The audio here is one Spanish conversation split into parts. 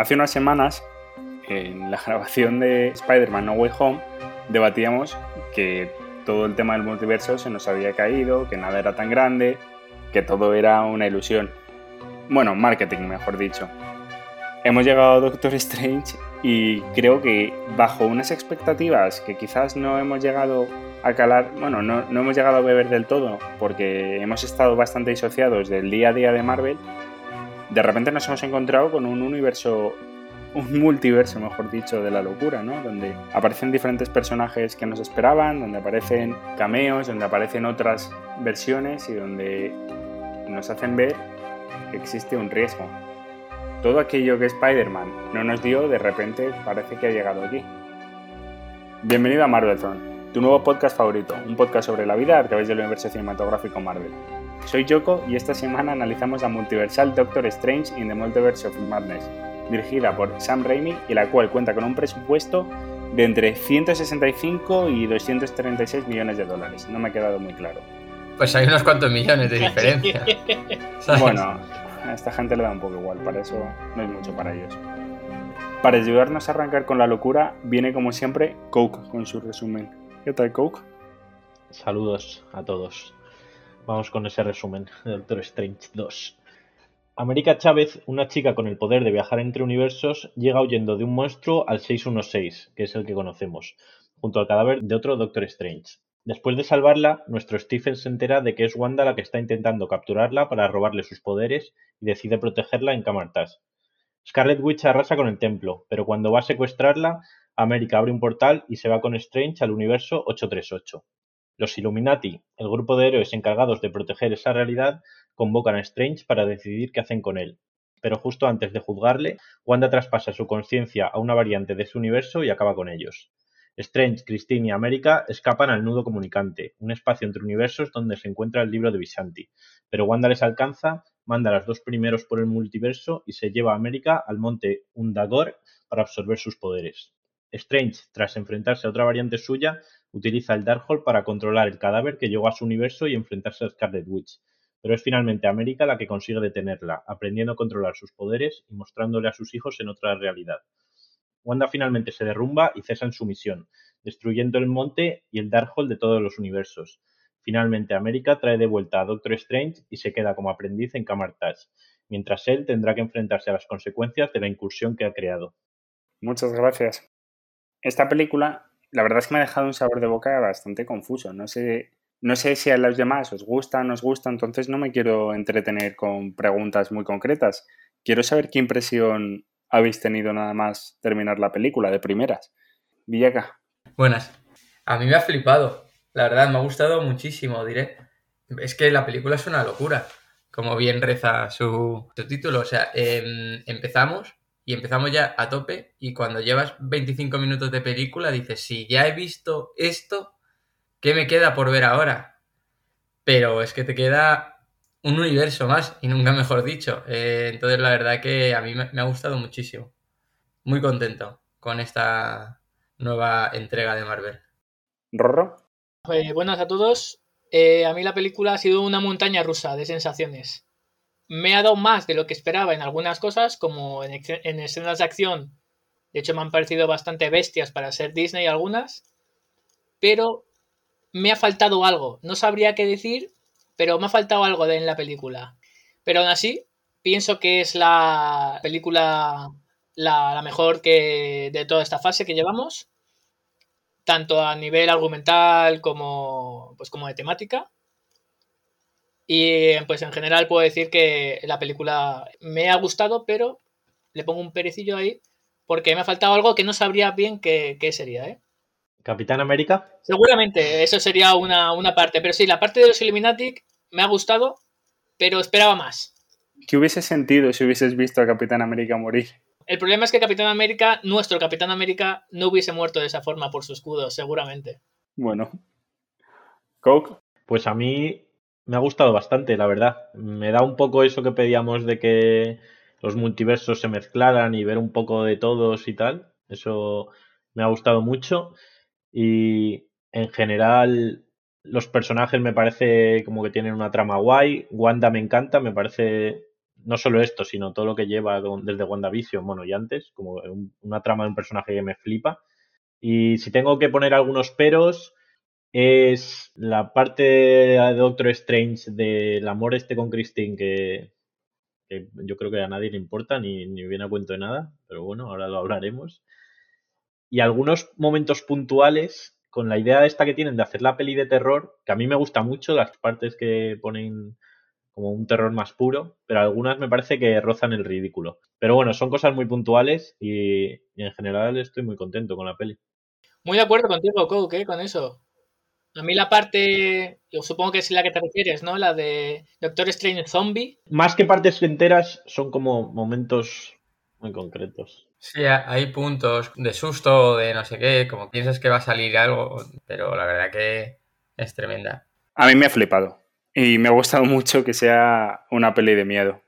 Hace unas semanas, en la grabación de Spider-Man No Way Home, debatíamos que todo el tema del multiverso se nos había caído, que nada era tan grande, que todo era una ilusión. Bueno, marketing, mejor dicho. Hemos llegado a Doctor Strange y creo que bajo unas expectativas que quizás no hemos llegado a calar, bueno, no, no, hemos llegado a beber del todo porque hemos estado bastante disociados del día a día de Marvel, de repente nos hemos encontrado con un universo, un multiverso, mejor dicho, de la locura, ¿no? Donde aparecen diferentes personajes que nos esperaban, donde aparecen cameos, donde aparecen otras versiones y donde nos hacen ver que existe un riesgo. Todo aquello que Spider-Man no nos dio, de repente parece que ha llegado aquí. Bienvenido a Marveltron tu nuevo podcast favorito, un podcast sobre la vida a través del universo cinematográfico Marvel. Soy Yoko y esta semana analizamos la multiversal Doctor Strange in the Multiverse of Madness, dirigida por Sam Raimi y la cual cuenta con un presupuesto de entre 165 y 236 millones de dólares. No me ha quedado muy claro. Pues hay unos cuantos millones de diferencia. bueno, a esta gente le da un poco igual, para eso no hay mucho para ellos. Para ayudarnos a arrancar con la locura, viene como siempre Coke con su resumen. ¿Qué tal, Coke? Saludos a todos. Vamos con ese resumen de Doctor Strange 2. América Chávez, una chica con el poder de viajar entre universos, llega huyendo de un monstruo al 616, que es el que conocemos, junto al cadáver de otro Doctor Strange. Después de salvarla, nuestro Stephen se entera de que es Wanda la que está intentando capturarla para robarle sus poderes y decide protegerla en Camartas. Scarlet Witch arrasa con el templo, pero cuando va a secuestrarla, América abre un portal y se va con Strange al universo 838. Los Illuminati, el grupo de héroes encargados de proteger esa realidad, convocan a Strange para decidir qué hacen con él. Pero justo antes de juzgarle, Wanda traspasa su conciencia a una variante de su universo y acaba con ellos. Strange, Christine y América escapan al nudo comunicante, un espacio entre universos donde se encuentra el libro de Vishanti. Pero Wanda les alcanza, manda a los dos primeros por el multiverso y se lleva a América al monte Undagor para absorber sus poderes. Strange, tras enfrentarse a otra variante suya, utiliza el Darkhold para controlar el cadáver que llegó a su universo y enfrentarse a Scarlet Witch, pero es finalmente América la que consigue detenerla, aprendiendo a controlar sus poderes y mostrándole a sus hijos en otra realidad. Wanda finalmente se derrumba y cesa en su misión, destruyendo el monte y el Darkhold de todos los universos. Finalmente América trae de vuelta a Doctor Strange y se queda como aprendiz en Camartage, mientras él tendrá que enfrentarse a las consecuencias de la incursión que ha creado. Muchas gracias esta película, la verdad es que me ha dejado un sabor de boca bastante confuso. No sé, no sé si a los demás os gusta, o no os gusta, entonces no me quiero entretener con preguntas muy concretas. Quiero saber qué impresión habéis tenido nada más terminar la película de primeras. Villaca. Buenas. A mí me ha flipado. La verdad, me ha gustado muchísimo, diré. Es que la película es una locura, como bien reza su, título. O sea, em, empezamos y empezamos ya a tope y cuando llevas 25 minutos de película dices, si ya he visto esto, ¿qué me queda por ver ahora? Pero es que te queda un universo más y nunca mejor dicho. Eh, entonces la verdad que a mí me, ha gustado muchísimo. Muy contento con esta nueva entrega de Marvel. Rorro. Eh, buenas a todos. Eh, a mí la película ha sido una montaña rusa de sensaciones me ha dado más de lo que esperaba en algunas cosas, como en, escenas de acción. De hecho, me han parecido bastante bestias para ser Disney algunas. Pero me ha faltado algo. No sabría qué decir, pero me ha faltado algo de en la película. Pero aún así, pienso que es la película la, mejor que de toda esta fase que llevamos. Tanto a nivel argumental como, pues, como de temática. Y pues en general puedo decir que la película me ha gustado, pero le pongo un perecillo ahí porque me ha faltado algo que no sabría bien qué, sería, ¿eh? ¿Capitán América? Seguramente, eso sería una, una, parte. Pero sí, la parte de los Illuminati me ha gustado, pero esperaba más. ¿Qué hubiese sentido si hubieses visto a Capitán América morir? El problema es que Capitán América, nuestro Capitán América, no hubiese muerto de esa forma por su escudo, seguramente. Bueno. Coke. Pues a mí me ha gustado bastante, la verdad. Me da un poco eso que pedíamos de que los multiversos se mezclaran y ver un poco de todos y tal. Eso me ha gustado mucho. Y en general los personajes me parece como que tienen una trama guay. Wanda me encanta, me parece no solo esto, sino todo lo que lleva desde WandaVision, bueno, y antes, como una trama de un personaje que me flipa. Y si tengo que poner algunos peros, es la parte de Doctor Strange del amor este con Christine que, yo creo que a nadie le importa ni, ni viene a cuento de nada, pero bueno, ahora lo hablaremos. Y algunos momentos puntuales con la idea esta que tienen de hacer la peli de terror, que a mí me gusta mucho, las partes que ponen como un terror más puro, pero algunas me parece que rozan el ridículo. Pero bueno, son cosas muy puntuales y, en general estoy muy contento con la peli. Muy de acuerdo contigo, Coke, ¿eh? con eso. A mí la parte, yo supongo que es la que te refieres, ¿no? La de Doctor Strange Zombie. Más que partes enteras, son como momentos muy concretos. Sí, hay puntos de susto, de no sé qué, como piensas que va a salir algo, pero la verdad que es tremenda. A mí me ha flipado y me ha gustado mucho que sea una peli de miedo.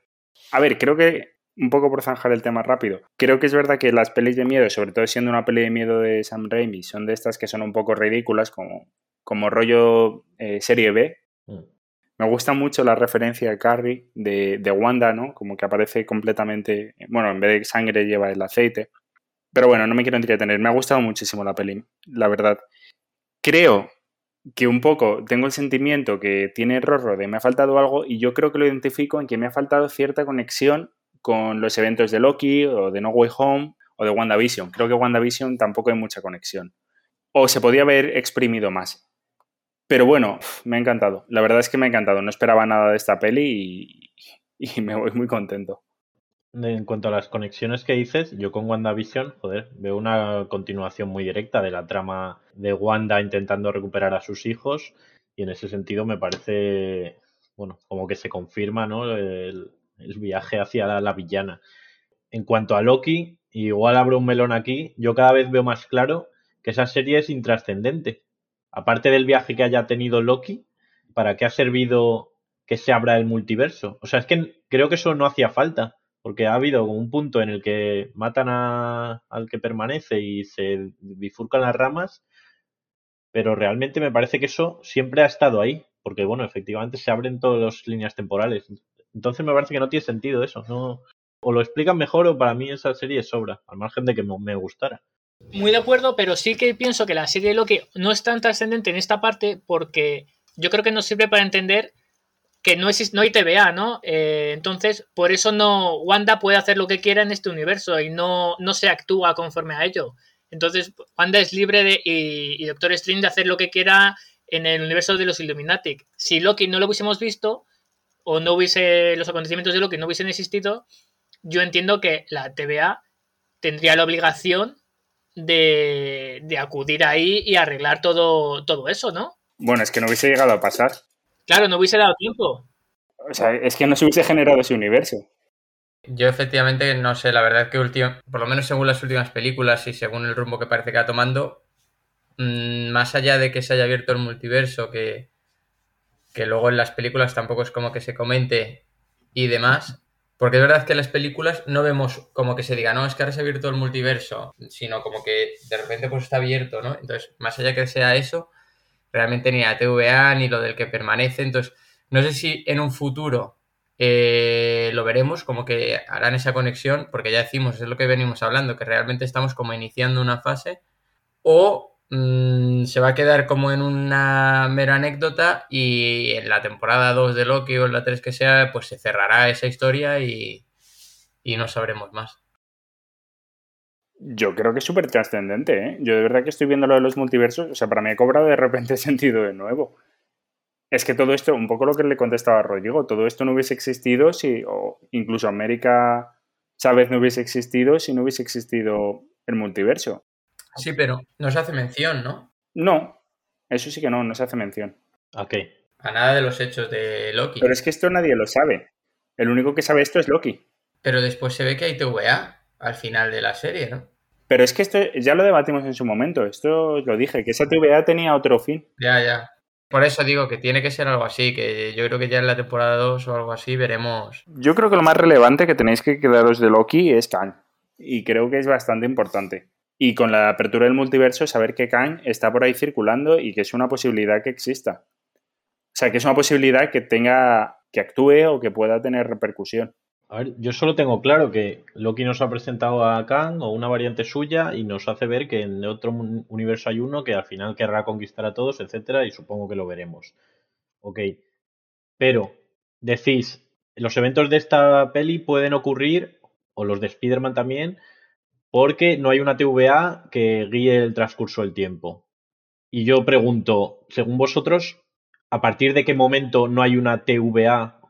A ver, creo que, un poco por zanjar el tema rápido, creo que es verdad que las pelis de miedo, sobre todo siendo una peli de miedo de Sam Raimi, son de estas que son un poco ridículas, como, como rollo eh, serie B. Mm. Me gusta mucho la referencia a Carrie de, de, Wanda, ¿no? Como que aparece completamente, bueno, en vez de sangre lleva el aceite. Pero bueno, no me quiero entretener. Me ha gustado muchísimo la peli, la verdad. Creo que un poco tengo el sentimiento que tiene Rorro de me ha faltado algo y yo creo que lo identifico en que me ha faltado cierta conexión con los eventos de Loki o de No Way Home o de WandaVision. Creo que WandaVision tampoco hay mucha conexión. O se podía haber exprimido más. Pero bueno, me ha encantado. La verdad es que me ha encantado. No esperaba nada de esta peli y, me voy muy contento. En cuanto a las conexiones que dices, yo con WandaVision, joder, veo una continuación muy directa de la trama de Wanda intentando recuperar a sus hijos y en ese sentido me parece, bueno, como que se confirma, ¿no? El, viaje hacia la, la, villana. En cuanto a Loki, igual abro un melón aquí, yo cada vez veo más claro que esa serie es intrascendente aparte del viaje que haya tenido Loki, ¿para qué ha servido que se abra el multiverso? O sea, es que creo que eso no hacía falta, porque ha habido un punto en el que matan al que permanece y se bifurcan las ramas, pero realmente me parece que eso siempre ha estado ahí, porque bueno, efectivamente se abren todas las líneas temporales. Entonces me parece que no tiene sentido eso, no o lo explican mejor o para mí esa serie sobra, al margen de que me gustara. Muy de acuerdo, pero sí que pienso que la serie de Loki no es tan trascendente en esta parte porque yo creo que nos sirve para entender que no, existe, no hay TVA, ¿no? Eh, entonces, por eso no Wanda puede hacer lo que quiera en este universo y no, no se actúa conforme a ello. Entonces, Wanda es libre de, y, Doctor Strange de hacer lo que quiera en el universo de los Illuminati. Si Loki no lo hubiésemos visto, o no hubiese los acontecimientos de Loki no hubiesen existido, yo entiendo que la TVA tendría la obligación de, acudir ahí y arreglar todo, todo eso, ¿no? Bueno, es que no hubiese llegado a pasar. Claro, no hubiese dado tiempo. O sea, es que no se hubiese generado ese universo. Yo efectivamente no sé, la verdad que último, por lo menos según las últimas películas y según el rumbo que parece que va tomando, mm, más allá de que se haya abierto el multiverso, que, que luego en las películas tampoco es como que se comente y demás, porque es verdad que en las películas no vemos como que se diga, no, es que ahora se ha abierto el multiverso, sino como que de repente pues está abierto, ¿no? Entonces, más allá que sea eso, realmente ni la TVA ni lo del que permanece. Entonces, no sé si en un futuro eh, lo veremos, como que harán esa conexión, porque ya decimos, es lo que venimos hablando, que realmente estamos como iniciando una fase, o Mm, se va a quedar como en una mera anécdota y en la temporada 2 de Loki o en la 3 que sea, pues se cerrará esa historia y, no sabremos más. Yo creo que es súper trascendente, ¿eh? Yo de verdad que estoy viendo lo de los multiversos, o sea, para mí ha cobrado de repente sentido de nuevo. Es que todo esto, un poco lo que le contestaba a Rodrigo, todo esto no hubiese existido si, o incluso América Chávez no hubiese existido si no hubiese existido el multiverso. Sí, pero no se hace mención, ¿no? No, eso sí que no, no se hace mención. ¿A A nada de los hechos de Loki. Pero es que esto nadie lo sabe. El único que sabe esto es Loki. Pero después se ve que hay TVA al final de la serie, ¿no? Pero es que esto ya lo debatimos en su momento. Esto lo dije, que esa TVA tenía otro fin. Ya, ya. Por eso digo que tiene que ser algo así, que yo creo que ya en la temporada 2 o algo así veremos. Yo creo que lo más relevante que tenéis que quedaros de Loki es Kang. Y creo que es bastante importante. Y con la apertura del multiverso, saber que Kang está por ahí circulando y que es una posibilidad que exista. O sea, que es una posibilidad que tenga, que actúe o que pueda tener repercusión. A ver, yo solo tengo claro que Loki nos ha presentado a Kang o una variante suya y nos hace ver que en otro universo hay uno que al final querrá conquistar a todos, etcétera, y supongo que lo veremos. Ok. Pero, decís, los eventos de esta peli pueden ocurrir, o los de Spider-Man también, porque no hay una TVA que guíe el transcurso del tiempo. Y yo pregunto, según vosotros, ¿a partir de qué momento no hay una TVA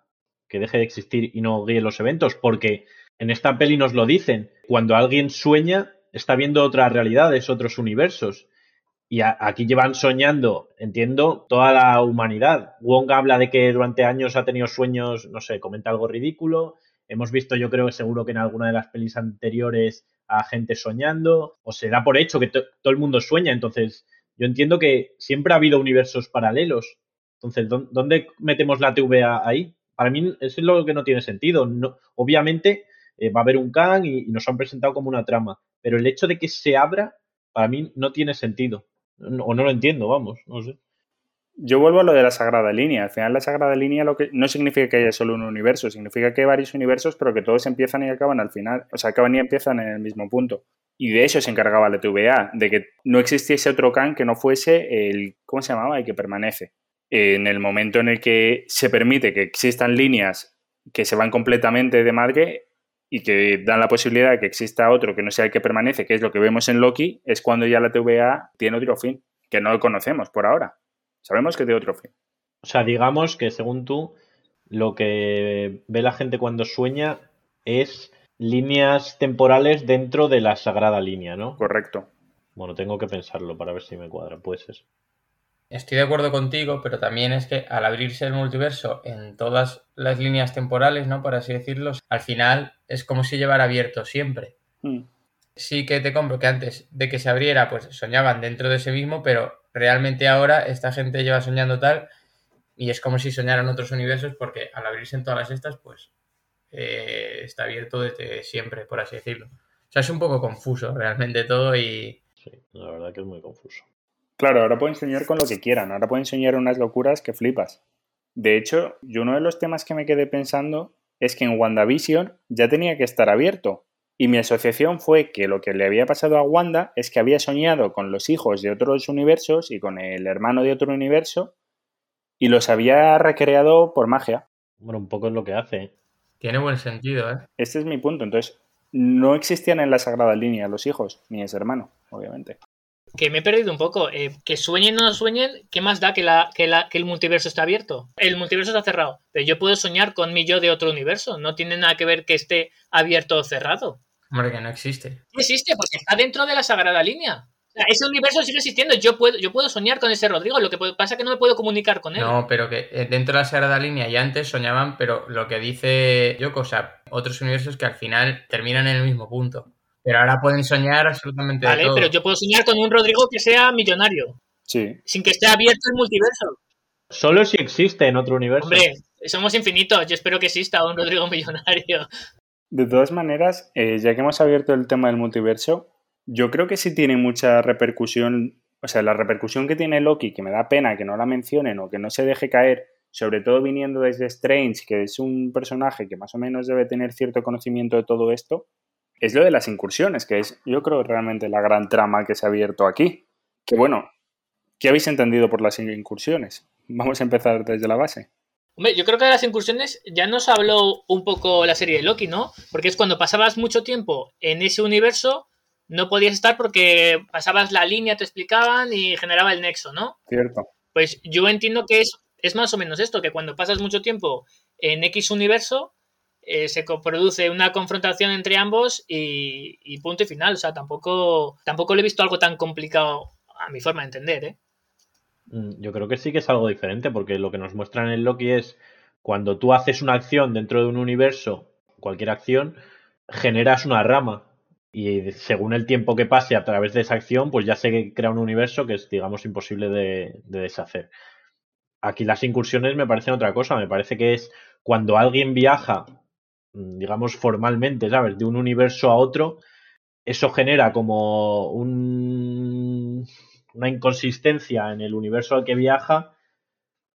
que deje de existir y no guíe los eventos? Porque en esta peli nos lo dicen, cuando alguien sueña, está viendo otras realidades, otros universos. Y aquí llevan soñando, entiendo, toda la humanidad. Wong habla de que durante años ha tenido sueños, no sé, comenta algo ridículo. Hemos visto, yo creo que seguro que en alguna de las pelis anteriores a gente soñando, o se da por hecho que todo el mundo sueña, entonces yo entiendo que siempre ha habido universos paralelos. Entonces, ¿dónde metemos la TVA ahí? Para mí eso es lo que no tiene sentido. No, obviamente eh, va a haber un Kang y, nos han presentado como una trama, pero el hecho de que se abra, para mí no tiene sentido. o no lo entiendo, vamos, no sé. Yo vuelvo a lo de la Sagrada Línea. Al final la Sagrada Línea lo que no significa que haya solo un universo, significa que hay varios universos, pero que todos empiezan y acaban al final. O sea, acaban y empiezan en el mismo punto. Y de eso se encargaba la TVA, de que no existiese otro Khan que no fuese el, ¿cómo se llamaba? El que permanece. En el momento en el que se permite que existan líneas que se van completamente de madre y que dan la posibilidad de que exista otro que no sea el que permanece, que es lo que vemos en Loki, es cuando ya la TVA tiene otro fin, que no lo conocemos por ahora. Sabemos que de otro fin. O sea, digamos que según tú, lo que ve la gente cuando sueña es líneas temporales dentro de la sagrada línea, ¿no? Correcto. Bueno, tengo que pensarlo para ver si me cuadra, pues eso. Estoy de acuerdo contigo, pero también es que al abrirse el multiverso en todas las líneas temporales, ¿no? Por así decirlo, al final es como si llevara abierto siempre. Mm. Sí que te compro que antes de que se abriera, pues soñaban dentro de ese mismo, pero realmente ahora esta gente lleva soñando tal y es como si soñaran otros universos porque al abrirse en todas las estas, pues eh, está abierto desde siempre, por así decirlo. O sea, es un poco confuso realmente todo y... Sí, la verdad que es muy confuso. Claro, ahora pueden soñar con lo que quieran, ahora pueden soñar unas locuras que flipas. De hecho, yo uno de los temas que me quedé pensando es que en WandaVision ya tenía que estar abierto, y mi asociación fue que lo que le había pasado a Wanda es que había soñado con los hijos de otros universos y con el hermano de otro universo y los había recreado por magia. Bueno, un poco es lo que hace. Tiene buen sentido, ¿eh? Este es mi punto. Entonces, no existían en la Sagrada Línea los hijos, ni ese hermano, obviamente que me he perdido un poco. Eh, que sueñen o no sueñen, ¿qué más da que, la, que, la, que el multiverso está abierto? El multiverso está cerrado, pero yo puedo soñar con mi yo de otro universo. No tiene nada que ver que esté abierto o cerrado. Hombre, que no existe. No existe porque está dentro de la sagrada línea. ese universo sigue existiendo. Yo puedo, yo puedo soñar con ese Rodrigo. Lo que pasa es que no me puedo comunicar con él. No, pero que eh, dentro de la sagrada línea ya antes soñaban, pero lo que dice Yoko, o sea, otros universos que al final terminan en el mismo punto. Pero ahora pueden soñar absolutamente Vale, pero yo puedo soñar con un Rodrigo que sea millonario. Sí. Sin que esté abierto el multiverso. Solo si existe en otro universo. Hombre, somos infinitos. Yo espero que exista un Rodrigo millonario. De todas maneras, eh, ya que hemos abierto el tema del multiverso, yo creo que sí tiene mucha repercusión. O sea, la repercusión que tiene Loki, que me da pena que no la mencionen o que no se deje caer, sobre todo viniendo desde Strange, que es un personaje que más o menos debe tener cierto conocimiento de todo esto, es lo de las incursiones, que es, yo creo, realmente la gran trama que se ha abierto aquí. Que bueno, ¿qué habéis entendido por las incursiones? Vamos a empezar desde la base. Hombre, yo creo que de las incursiones ya nos habló un poco la serie de Loki, ¿no? Porque es cuando pasabas mucho tiempo en ese universo, no podías estar porque pasabas la línea, te explicaban y generaba el nexo, ¿no? Cierto. Pues yo entiendo que es, es más o menos esto, que cuando pasas mucho tiempo en X universo, eh, se produce una confrontación entre ambos y, punto y final. O sea, tampoco, tampoco le he visto algo tan complicado a mi forma de entender, ¿eh? Mm, yo creo que sí que es algo diferente, porque lo que nos muestran en Loki es cuando tú haces una acción dentro de un universo, cualquier acción, generas una rama. Y según el tiempo que pase a través de esa acción, pues ya se crea un universo que es, digamos, imposible de deshacer. Aquí las incursiones me parecen otra cosa. Me parece que es cuando alguien viaja Mm, digamos, formalmente, ¿sabes? De un universo a otro, eso genera como un, una inconsistencia en el universo al que viaja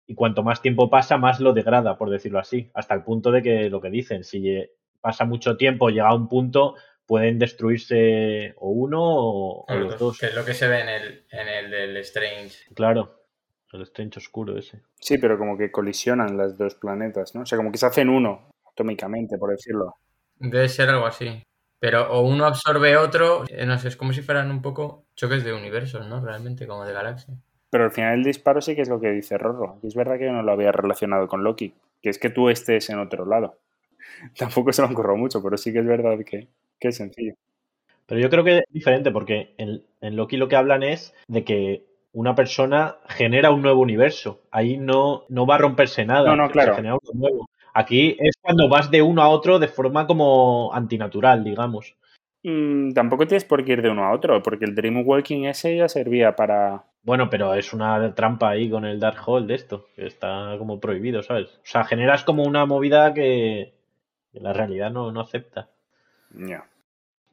y cuanto más tiempo pasa, más lo degrada, por decirlo así, hasta el punto de que lo que dicen, si pasa mucho tiempo, llega a un punto, pueden destruirse o uno o, o los dos. Que es lo que se ve en el, en el del Strange. Claro, el Strange oscuro ese. Sí, pero como que colisionan los dos planetas, ¿no? O sea, como que se hacen uno, atómicamente, por decirlo. Debe ser algo así. Pero o uno absorbe otro, eh, no sé, es como si fueran un poco choques de universos, ¿no? Realmente, como de galaxias. Pero al final el disparo sí que es lo que dice Rorro. Y es verdad que yo no lo había relacionado con Loki, que es que tú estés en otro lado. Tampoco se lo han corrido mucho, pero sí que es verdad que, que es sencillo. Pero yo creo que es diferente porque en, en Loki lo que hablan es de que una persona genera un nuevo universo. Ahí no, no va a romperse nada. No, no, se claro. genera uno nuevo. Aquí es cuando vas de uno a otro de forma como antinatural, digamos. Mm, tampoco tienes por qué ir de uno a otro, porque el Dream Walking ese ya servía para... Bueno, pero es una trampa ahí con el Darkhold de esto, que está como prohibido, ¿sabes? O sea, generas como una movida que, que la realidad no, no acepta. Ya.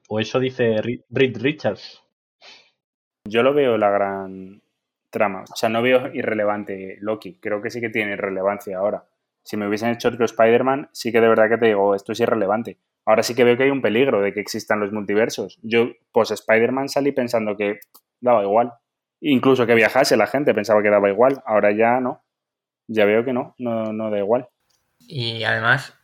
O eso dice Reed Richards. Yo lo veo la gran trama. O sea, no veo irrelevante Loki. Creo que sí que tiene relevancia ahora. Si me hubiesen hecho otro Spider-Man, sí que de verdad que te digo, esto es irrelevante. Ahora sí que veo que hay un peligro de que existan los multiversos. Yo, pues Spider-Man salí pensando que daba igual. Incluso que viajase la gente pensaba que daba igual. Ahora ya no. Ya veo que no, no, no da igual. Y además,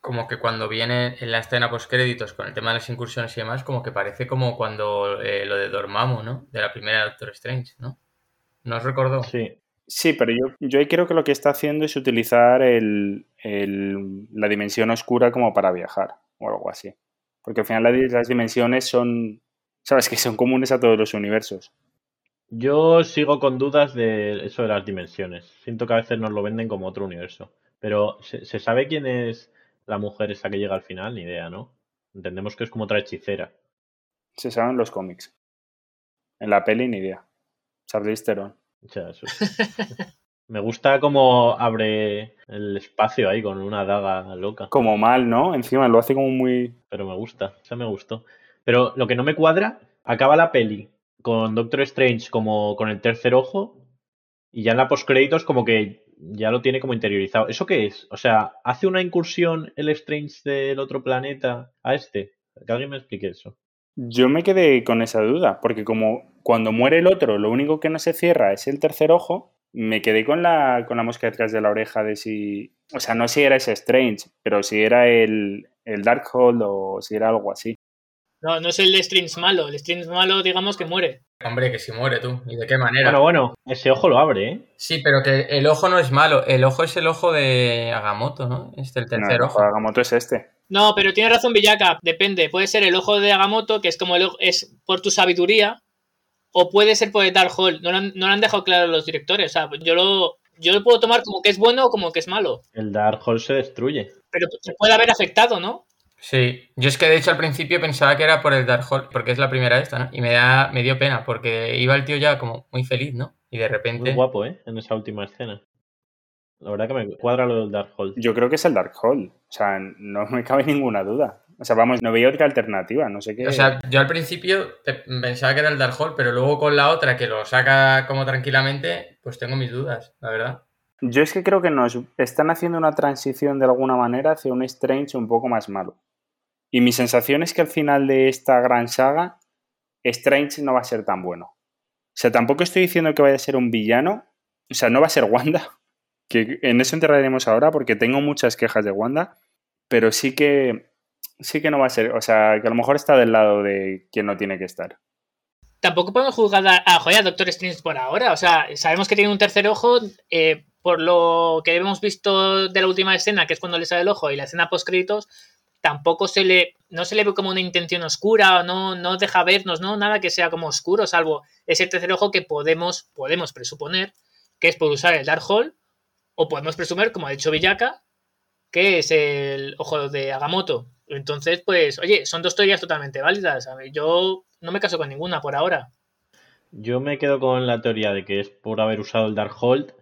como que cuando viene en la escena post créditos con el tema de las incursiones y demás, como que parece como cuando eh, lo de Dormammu, ¿no? De la primera Doctor Strange, ¿no? ¿No os recordó? Sí. Sí, pero yo, yo ahí creo que lo que está haciendo es utilizar el, el- la dimensión oscura como para viajar o algo así. Porque al final las dimensiones son, sabes, que son comunes a todos los universos. Yo sigo con dudas de eso de las dimensiones. Siento que a veces nos lo venden como otro universo. Pero ¿se, se sabe quién es la mujer esa que llega al final? Ni idea, ¿no? Entendemos que es como otra hechicera. Se saben los cómics. En la peli ni idea. Charlize Theron. O sea, eso. Me gusta cómo abre el espacio ahí con una daga loca. Como mal, ¿no? Encima lo hace como muy... Pero me gusta, esa me gustó. Pero lo que no me cuadra, acaba la peli con Doctor Strange como con el tercer ojo y ya en la postcréditos como que ya lo tiene como interiorizado. ¿Eso qué es? O sea, ¿hace una incursión el Strange del otro planeta a este? Que alguien me explique eso. Yo me quedé con esa duda, porque como cuando muere el otro, lo único que no se cierra es el tercer ojo, me quedé con la, con la mosca detrás de la oreja de si... O sea, no si era ese Strange, pero si era el, el Darkhold o si era algo así. No, no es el de Strings malo. El Strings malo, digamos que muere. Hombre, que si muere tú. ¿Y de qué manera? Bueno, bueno, ese ojo lo abre, ¿eh? Sí, pero que el ojo no es malo. El ojo es el ojo de Agamotto, ¿no? Este, el No, tercer el ojo. Agamotto es este. No, pero tiene razón Villaka. Depende. Puede ser el ojo de Agamotto, que es como el ojo- es por tu sabiduría, o puede ser por el Darkhold. No lo han, no lo han dejado claro los directores. O sea, yo lo, yo lo puedo tomar como que es bueno o como que es malo. El Darkhold se destruye. Pero se puede haber afectado, ¿no? Sí, yo es que de hecho al principio pensaba que era por el Darkhold, porque es la primera esta, ¿no? Y me, da, me dio pena, porque iba el tío ya como muy feliz, ¿no? Y de Muy repente... guapo, ¿eh? En esa última escena. La verdad que me cuadra lo del Darkhold. Yo creo que es el Darkhold. O sea, no me cabe ninguna duda. O sea, vamos, no veía otra alternativa, no sé qué. O sea, yo al principio pensaba que era el Darkhold, pero luego con la otra que lo saca como tranquilamente, pues tengo mis dudas, la verdad. Yo es que creo que nos están haciendo una transición de alguna manera hacia un Strange un poco más malo. Y mi sensación es que al final de esta gran saga, Strange no va a ser tan bueno. O sea, tampoco estoy diciendo que vaya a ser un villano. O sea, no va a ser Wanda. Que en eso entraremos ahora porque tengo muchas quejas de Wanda. Pero sí que. Sí que no va a ser. O sea, que a lo mejor está del lado de quien no tiene que estar. Tampoco podemos juzgar a, a, a Doctor Strange por ahora. O sea, sabemos que tiene un tercer ojo. eh, por lo que hemos visto de la última escena, que es cuando le sale el ojo, y la escena post créditos, tampoco se le. No se le ve como una intención oscura, no, no deja vernos, ¿no? Nada que sea como oscuro, salvo ese tercer ojo que podemos, podemos presuponer que es por usar el Darkhold, o podemos presumir, como ha dicho Villaka, que es el ojo de Agamotto. Entonces, pues, oye, son dos teorías totalmente válidas. Yo no me caso con ninguna por ahora. Yo me quedo con la teoría de que es por haber usado el Darkhold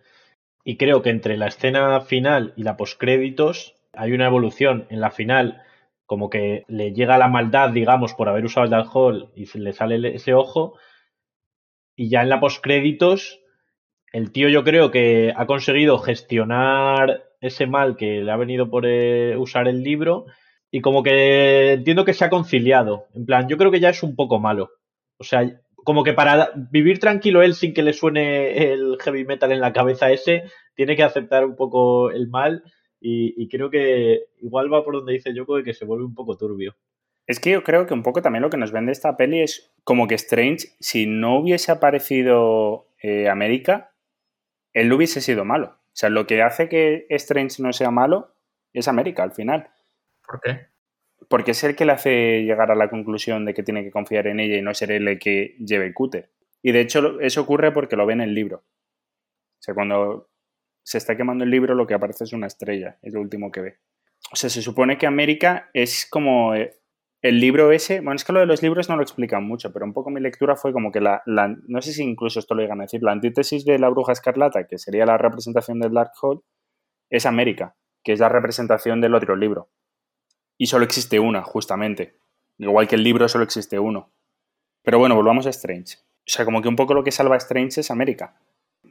y creo que entre la escena final y la postcréditos hay una evolución. En la final, como que le llega la maldad, digamos, por haber usado el Darkhold y se le sale ese ojo. Y ya en la postcréditos, el tío yo creo que ha conseguido gestionar ese mal que le ha venido por eh, usar el libro y como que entiendo que se ha conciliado. En plan, yo creo que ya es un poco malo. O sea, como que para vivir tranquilo él sin que le suene el heavy metal en la cabeza ese, tiene que aceptar un poco el mal y, creo que igual va por donde dice Yoko de que se vuelve un poco turbio. Es que yo creo que un poco también lo que nos vende esta peli es como que Strange, si no hubiese aparecido eh, América, él no hubiese sido malo. O sea, lo que hace que Strange no sea malo es América al final. ¿Por qué? Porque es el que le hace llegar a la conclusión de que tiene que confiar en ella y no ser él el que lleve el cúter. Y de hecho eso ocurre porque lo ve en el libro. O sea, cuando se está quemando el libro, lo que aparece es una estrella, es lo último que ve. O sea, se supone que América es como eh, el libro ese, bueno, es que lo de los libros no lo explican mucho, pero un poco mi lectura fue como que la, no sé si incluso esto lo llegan a decir, la antítesis de la bruja escarlata, que sería la representación del Darkhold, es América, que es la representación del otro libro. Y solo existe una, justamente. Igual que el libro solo existe uno. Pero bueno, volvamos a Strange. O sea, como que un poco lo que salva a Strange es América.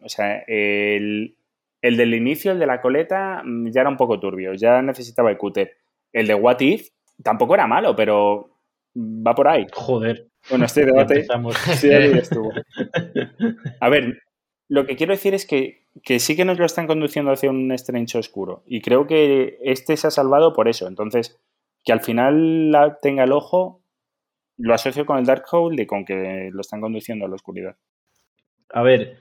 O sea, el, el del inicio, el de la coleta, mm, ya era un poco turbio, ya necesitaba el cúter. El de What If tampoco era malo, pero va por ahí. Joder. Bueno, este debate sí, estuvo. A ver, lo que quiero decir es que, que, sí que nos lo están conduciendo hacia un estrecho oscuro. Y creo que este se ha salvado por eso. Entonces, que al final la tenga el ojo, lo asocio con el Darkhold y con que lo están conduciendo a la oscuridad. A ver,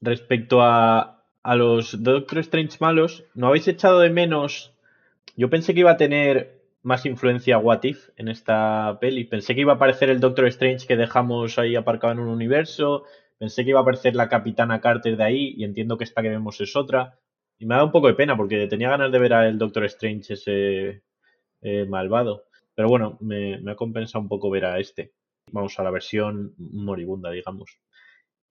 respecto a, a los Doctor Strange malos, ¿no habéis echado de menos? Yo pensé que iba a tener más influencia What If en esta peli. Pensé que iba a aparecer el Doctor Strange que dejamos ahí aparcado en un universo. Pensé que iba a aparecer la Capitana Carter de ahí y entiendo que esta que vemos es otra. Y me ha dado un poco de pena porque tenía ganas de ver al Doctor Strange ese eh, malvado. Pero bueno, me, me ha compensado un poco ver a este. Vamos a la versión moribunda, digamos.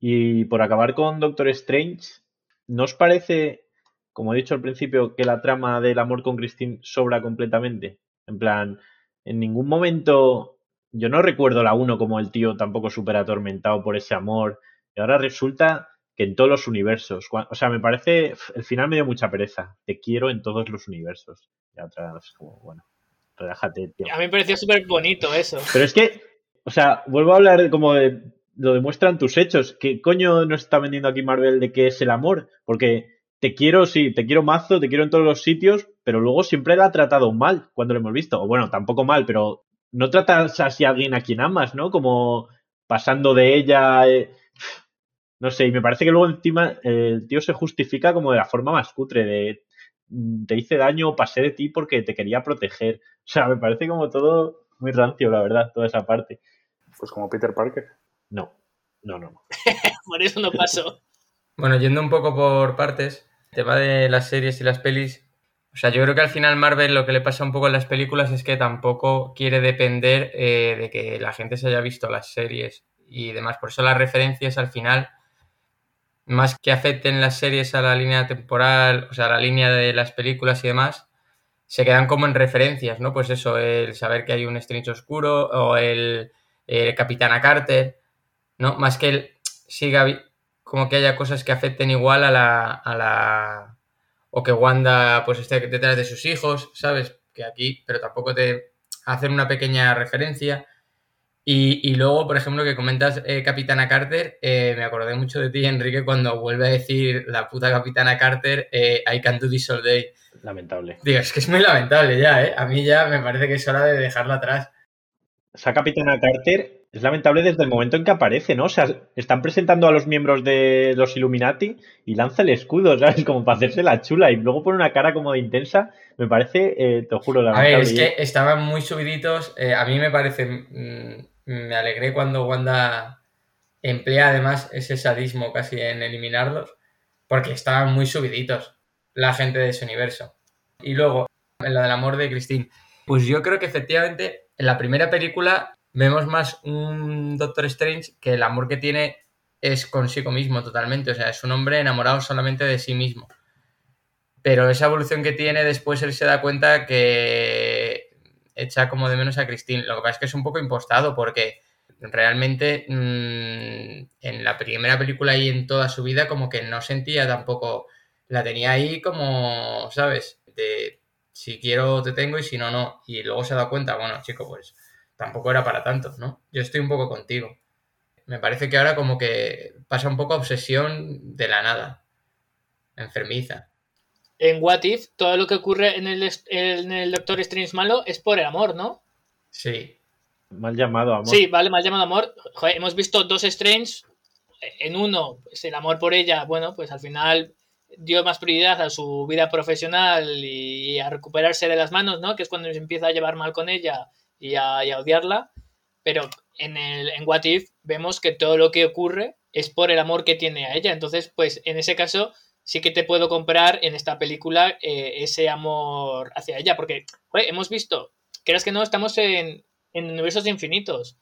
Y por acabar con Doctor Strange, ¿No os parece, como he dicho al principio, que la trama del amor con Christine sobra completamente? En plan, en ningún momento yo no recuerdo la 1 como el tío tampoco súper atormentado por ese amor. Y ahora resulta que en todos los universos. O sea, me parece. El final me dio mucha pereza. Te quiero en todos los universos. Y atrás, como, bueno, relájate, tío. A mí me pareció súper bonito eso. Pero es que, o sea, vuelvo a hablar como de lo demuestran tus hechos. ¿Qué coño nos está vendiendo aquí Marvel de qué es el amor? Porque te quiero, sí, te quiero mazo, te quiero en todos los sitios, pero luego siempre la ha tratado mal cuando lo hemos visto. O bueno, tampoco mal, pero no tratas así a alguien a quien amas, ¿no? Como pasando de ella. Eh, no sé, y me parece que luego encima el tío se justifica como de la forma más cutre, de te hice daño, pasé de ti porque te quería proteger. O sea, me parece como todo muy rancio, la verdad, toda esa parte. Pues como Peter Parker. No, no, no. por eso no pasó. Bueno, yendo un poco por partes, el tema de las series y las pelis. O sea, yo creo que al final Marvel lo que le pasa un poco en las películas es que tampoco quiere depender eh, de que la gente se haya visto las series y demás. Por eso las referencias al final, más que afecten las series a la línea temporal, o sea, a la línea de las películas y demás, se quedan como en referencias, ¿no? Pues eso, el saber que hay un estrecho oscuro o el, el Capitana Carter ¿no? Más que él siga como que haya cosas que afecten igual a la, a la... o que Wanda pues esté detrás de sus hijos, ¿sabes? Que aquí, pero tampoco te hacen una pequeña referencia. Y, luego, por ejemplo, que comentas eh, Capitana Carter, eh, me acordé mucho de ti, Enrique, cuando vuelve a decir la puta Capitana Carter, eh, I can do this all day. Lamentable. Digo, es que es muy lamentable ya, ¿eh? A mí ya me parece que es hora de dejarla atrás. Esa Capitana Carter es lamentable desde el momento en que aparece, ¿no? O sea, están presentando a los miembros de los Illuminati y lanza el escudo, ¿sabes? Como para hacerse la chula y luego pone una cara como de intensa. Me parece, eh, te juro, lamentable. A ver, es que estaban muy subiditos. Eh, a mí me parece. Mm, me alegré cuando Wanda emplea además ese sadismo casi en eliminarlos, porque estaban muy subiditos la gente de ese universo. Y luego, en la del amor de Christine. Pues yo creo que efectivamente en la primera película vemos más un Doctor Strange que el amor que tiene es consigo mismo totalmente. O sea, es un hombre enamorado solamente de sí mismo. Pero esa evolución que tiene, después él se da cuenta que echa como de menos a Christine. Lo que pasa es que es un poco impostado porque realmente mmm, en la primera película y en toda su vida como que no sentía tampoco, la tenía ahí como, ¿sabes? De Si quiero te tengo y si no, no. Y luego se da cuenta, bueno, chico, pues tampoco era para tanto, ¿no? Yo estoy un poco contigo. Me parece que ahora como que pasa un poco obsesión de la nada. Enfermiza. En What If, todo lo que ocurre en el, en el Doctor Strange malo es por el amor, ¿no? Sí. Mal llamado amor. Sí, vale, mal llamado amor. Joder, hemos visto dos Strange. En uno, pues el amor por ella, bueno, pues al final dio más prioridad a su vida profesional y a recuperarse de las manos, ¿no? Que es cuando se empieza a llevar mal con ella y a, a odiarla. Pero en, el, en What If vemos que todo lo que ocurre es por el amor que tiene a ella. Entonces, pues en ese caso sí que te puedo comprar en esta película eh, ese amor hacia ella. Porque, hemos visto, creas que no, estamos en, en universos infinitos.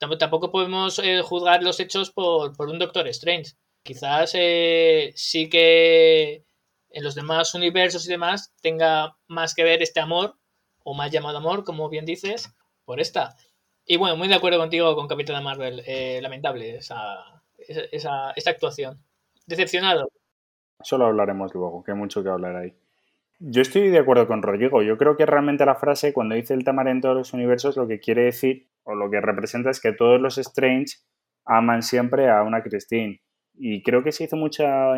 Tamp- Tampoco podemos eh, juzgar los hechos por, por un Doctor Strange. Quizás eh, sí que en los demás universos y demás tenga más que ver este amor, o más llamado amor, como bien dices, por esta. Y bueno, muy de acuerdo contigo con Capitana Marvel. Eh, lamentable esa, esa, actuación. Decepcionado. Solo hablaremos luego, que hay mucho que hablar ahí. Yo estoy de acuerdo con Rodrigo. Yo creo que realmente la frase, cuando dice el tamar en todos los universos, lo que quiere decir, o lo que representa, es que todos los Strange aman siempre a una Christine. Y creo que se hizo mucha,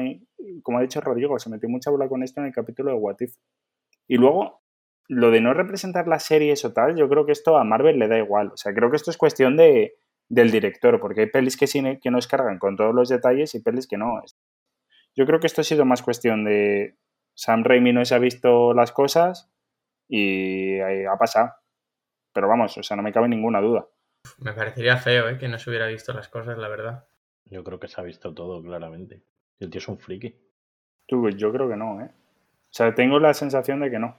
como ha dicho Rodrigo, se metió mucha bola con esto en el capítulo de What If. Y luego, lo de no representar las series o tal, yo creo que esto a Marvel le da igual. O sea, creo que esto es cuestión de, del director, porque hay pelis que, sí, que nos cargan con todos los detalles y pelis que no. Yo creo que esto ha sido más cuestión de Sam Raimi no se ha visto las cosas y ha pasado. Pero vamos, o sea, no me cabe ninguna duda. Me parecería feo, ¿eh? Que no se hubiera visto las cosas, la verdad. Yo creo que se ha visto todo claramente. El tío es un friki. Tú, yo creo que no, ¿eh? O sea, tengo la sensación de que no.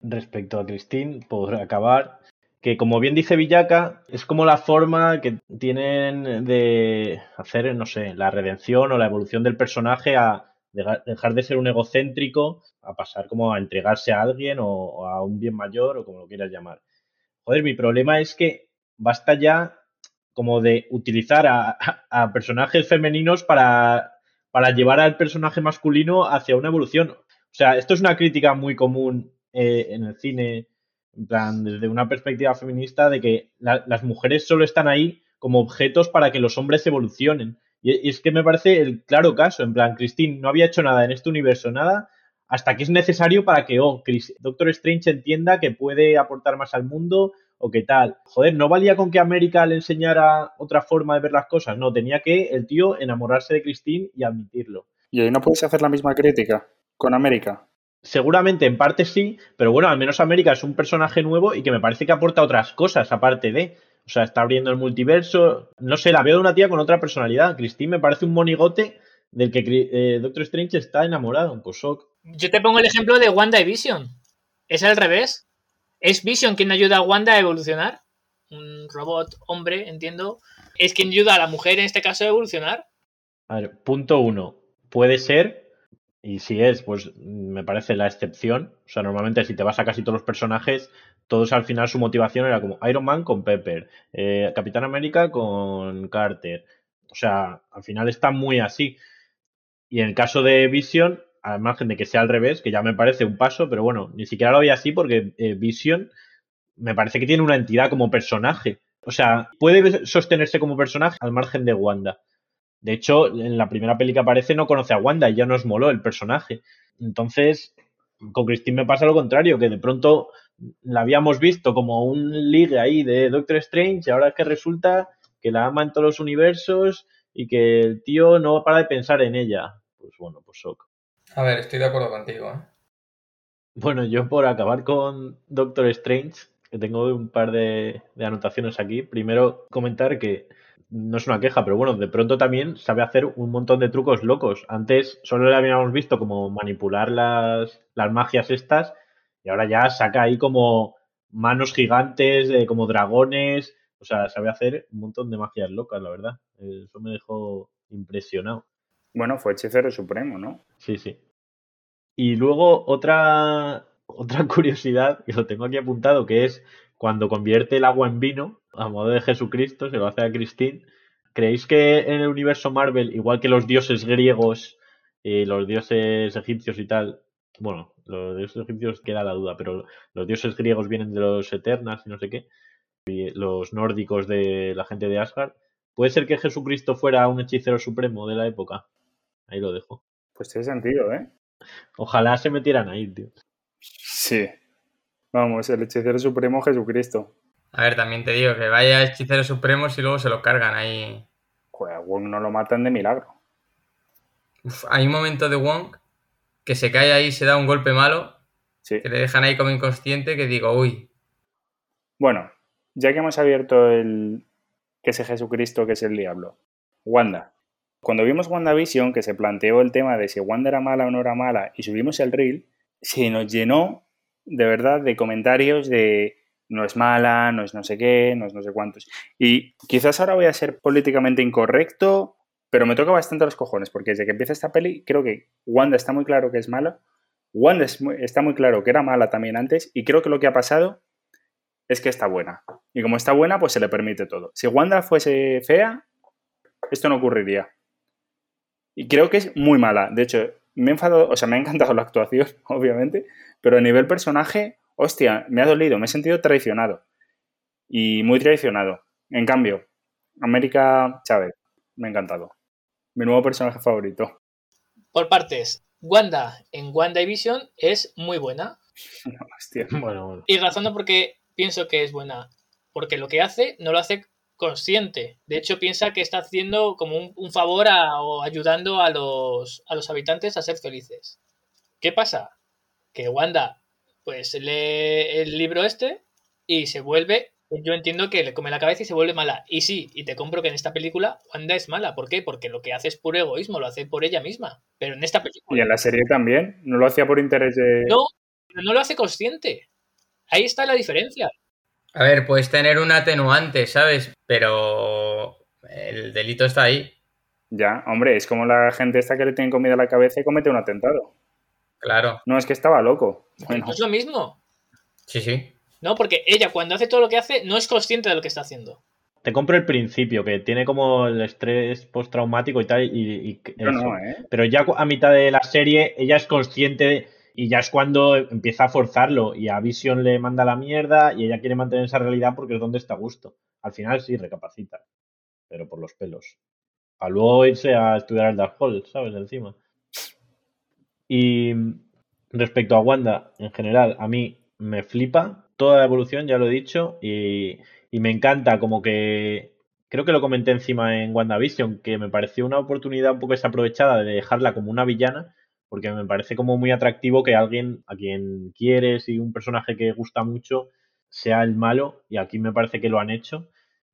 Respecto a Christine, por acabar, que como bien dice Villaca, es como la forma que tienen de hacer, no sé, la redención o la evolución del personaje a dejar de ser un egocéntrico a pasar como a entregarse a alguien o, o a un bien mayor o como lo quieras llamar. Joder, mi problema es que basta ya como de utilizar a, personajes femeninos para, para llevar al personaje masculino hacia una evolución. O sea, esto es una crítica muy común eh, en el cine, en plan, desde una perspectiva feminista, de que la- las mujeres solo están ahí como objetos para que los hombres evolucionen. Y, y es que me parece el claro caso, en plan, Christine no había hecho nada en este universo, nada, hasta que es necesario para que, oh, Chris- Doctor Strange entienda que puede aportar más al mundo o qué tal. Joder, no valía con que América le enseñara otra forma de ver las cosas, no, tenía que el tío enamorarse de Christine y admitirlo. Y ahí no puedes hacer la misma crítica con América. Seguramente en parte sí, pero bueno, al menos América es un personaje nuevo y que me parece que aporta otras cosas aparte de. O sea, está abriendo el multiverso. No sé, la veo de una tía con otra personalidad. Christine me parece un monigote del que eh, Doctor Strange está enamorado. Pues. Yo te pongo el ejemplo de Wanda y Vision. Es al revés. Es Vision quien ayuda a Wanda a evolucionar. Un robot hombre, entiendo. Es quien ayuda a la mujer en este caso a evolucionar. A ver, punto uno. Puede ser, y si es, pues me parece la excepción. O sea, normalmente si te vas a casi todos los personajes, todos al final su motivación era como Iron Man con Pepper, eh, Capitán América con Carter. O sea, al final está muy así. Y en el caso de Vision, al margen de que sea al revés, que ya me parece un paso, pero bueno, ni siquiera lo veía así porque eh, Vision me parece que tiene una entidad como personaje. O sea, puede sostenerse como personaje al margen de Wanda. De hecho, en la primera peli que aparece no conoce a Wanda y ya nos moló el personaje. Entonces, con Christine me pasa lo contrario, que de pronto la habíamos visto como un ligue ahí de Doctor Strange y ahora es que resulta que la ama en todos los universos y que el tío no para de pensar en ella. Pues bueno, pues ok. A ver, estoy de acuerdo contigo, ¿eh? Bueno, yo por acabar con Doctor Strange, que tengo un par de, anotaciones aquí, primero comentar que no es una queja, pero bueno, de pronto también sabe hacer un montón de trucos locos. Antes solo le habíamos visto como manipular las, las magias estas y ahora ya saca ahí como manos gigantes, eh, como dragones, o sea, sabe hacer un montón de magias locas, la verdad. Eso me dejó impresionado. Bueno, fue hechicero supremo, ¿no? Sí, sí. Y luego otra, otra curiosidad, que lo tengo aquí apuntado, que es cuando convierte el agua en vino, a modo de Jesucristo, se lo hace a Christine. ¿Creéis que en el universo Marvel, igual que los dioses griegos y los dioses egipcios y tal, Bueno, los dioses egipcios queda la duda, pero los dioses griegos vienen de los Eternas y no sé qué. Y los nórdicos de la gente de Asgard. ¿Puede ser que Jesucristo fuera un hechicero supremo de la época? Ahí lo dejo. Pues tiene sentido, ¿eh? Ojalá se metieran ahí, tío. Sí. Vamos, el hechicero supremo Jesucristo. A ver, también te digo que vaya hechiceros supremos y luego se lo cargan ahí. Joder, a Wong no lo matan de milagro. Uf, hay un momento de Wong que se cae ahí, se da un golpe malo, Sí. que le dejan ahí como inconsciente, que digo, uy, Bueno, ya que hemos abierto el que es Jesucristo, que es el diablo. Wanda. Cuando vimos WandaVision, que se planteó el tema de si Wanda era mala o no era mala, y subimos el reel, se nos llenó de verdad de comentarios de no es mala, no es no sé qué, no es no sé cuántos. Y quizás ahora voy a ser políticamente incorrecto, pero me toca bastante los cojones, porque desde que empieza esta peli, creo que Wanda está muy claro que es mala, Wanda está muy claro que era mala también antes, y creo que lo que ha pasado es que está buena. Y como está buena, pues se le permite todo. Si Wanda fuese fea, esto no ocurriría. Y creo que es muy mala. De hecho, me he enfadado, o sea, me ha encantado la actuación, obviamente, pero a nivel personaje, hostia, me ha dolido, me he sentido traicionado. Y muy traicionado. En cambio, América Chávez, me ha encantado. Mi nuevo personaje favorito. Por partes, Wanda en WandaVision es muy buena. Hostia. Bueno, bueno. Y razono porque pienso que es buena. Porque lo que hace no lo hace consciente. De hecho, piensa que está haciendo como un, un favor a- o ayudando a los, a los habitantes a ser felices. ¿Qué pasa? Que Wanda pues lee el libro este y se vuelve, yo entiendo que le come la cabeza y se vuelve mala. Y sí, y te compro que en esta película Wanda es mala. ¿Por qué? Porque lo que hace es puro egoísmo, lo hace por ella misma. Pero en esta película... Y en la serie también, no lo hacía por interés de... No, pero no lo hace consciente. Ahí está la diferencia. A ver, puedes tener un atenuante, ¿sabes? Pero el delito está ahí, Ya, hombre, es como la gente esta que le tiene comida a la cabeza y comete un atentado. claro. No, es que estaba loco. Bueno, No es lo mismo. Sí, sí. No, porque ella cuando hace todo lo que hace no es consciente de lo que está haciendo. Te compro el principio, que tiene como el estrés postraumático y tal, y, y eso. no, ¿eh? Pero ya a mitad de la serie, ella es consciente y ya es cuando empieza a forzarlo. Y a Vision le manda la mierda y ella quiere mantener esa realidad porque es donde está a gusto. Al final sí recapacita, pero por los pelos. A luego irse a estudiar al Dark Hall, ¿sabes? Encima. Y respecto a Wanda, en general, a mí me flipa toda la evolución, ya lo he dicho, y, y me encanta como que creo que lo comenté encima en WandaVision, que me pareció una oportunidad un poco desaprovechada de dejarla como una villana, porque me parece como muy atractivo que alguien a quien quieres y un personaje que gusta mucho sea el malo, y aquí me parece que lo han hecho,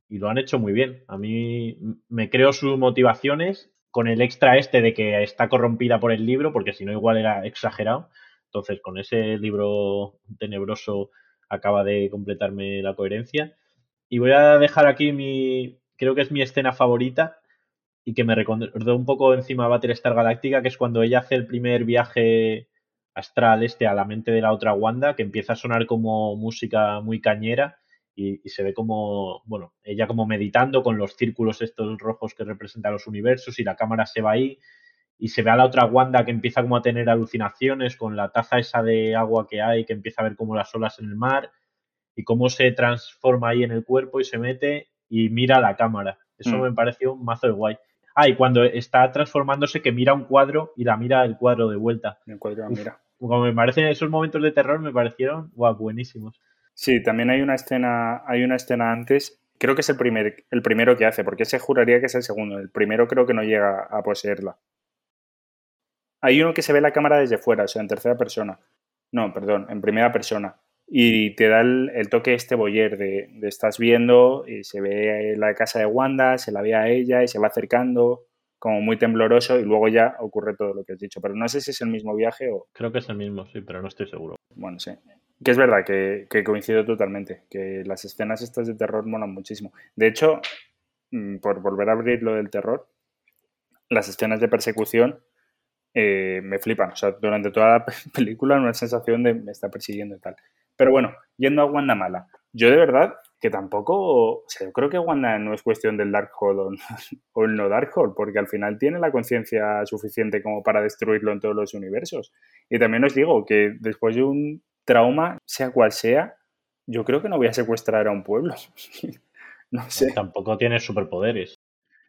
y lo han hecho muy bien. A mí me creo sus motivaciones con el extra este de que está corrompida por el libro, porque si no igual era exagerado. Entonces, con ese libro tenebroso acaba de completarme la coherencia. Y voy a dejar aquí mi, creo que es mi escena favorita y que me recordó un poco encima de Battlestar Galactica, que es cuando ella hace el primer viaje astral este a la mente de la otra Wanda, que empieza a sonar como música muy cañera y, y se ve como, bueno, ella como meditando con los círculos estos rojos que representan los universos y la cámara se va ahí y se ve a la otra Wanda que empieza como a tener alucinaciones con la taza esa de agua que hay, que empieza a ver como las olas en el mar y cómo se transforma ahí en el cuerpo y se mete y mira a la cámara. Eso Mm. me pareció un mazo de guay. Ah, y cuando está transformándose que mira un cuadro y la mira el cuadro de vuelta. Me encuentro, Uf. mira. Como me parecen esos momentos de terror, me parecieron guau, buenísimos. Sí, también hay una escena, hay una escena antes, creo que es el, primer, el primero que hace, porque se juraría que es el segundo. El primero creo que no llega a poseerla. Hay uno que se ve la cámara desde fuera, o sea, en tercera persona. No, perdón, en primera persona. Y te da el, el toque este boyer de, de estás viendo y se ve la casa de Wanda, se la ve a ella y se va acercando como muy tembloroso y luego ya ocurre todo lo que has dicho. Pero no sé si es el mismo viaje o, Creo que es el mismo, sí, pero no estoy seguro. bueno, sí. Que es verdad que, que coincido totalmente, que las escenas estas de terror molan muchísimo. De hecho, mm, por volver a abrir lo del terror, las escenas de persecución eh, me flipan. O sea, durante toda la pe- película una sensación de me está persiguiendo y tal. Pero bueno, yendo a Wanda Mala, yo de verdad que tampoco, o sea, yo creo que Wanda no es cuestión del Darkhold o, o el no Darkhold, porque al final tiene la conciencia suficiente como para destruirlo en todos los universos. Y también os digo que después de un trauma, sea cual sea, yo creo que no voy a secuestrar a un pueblo. no sé. Tampoco tiene superpoderes.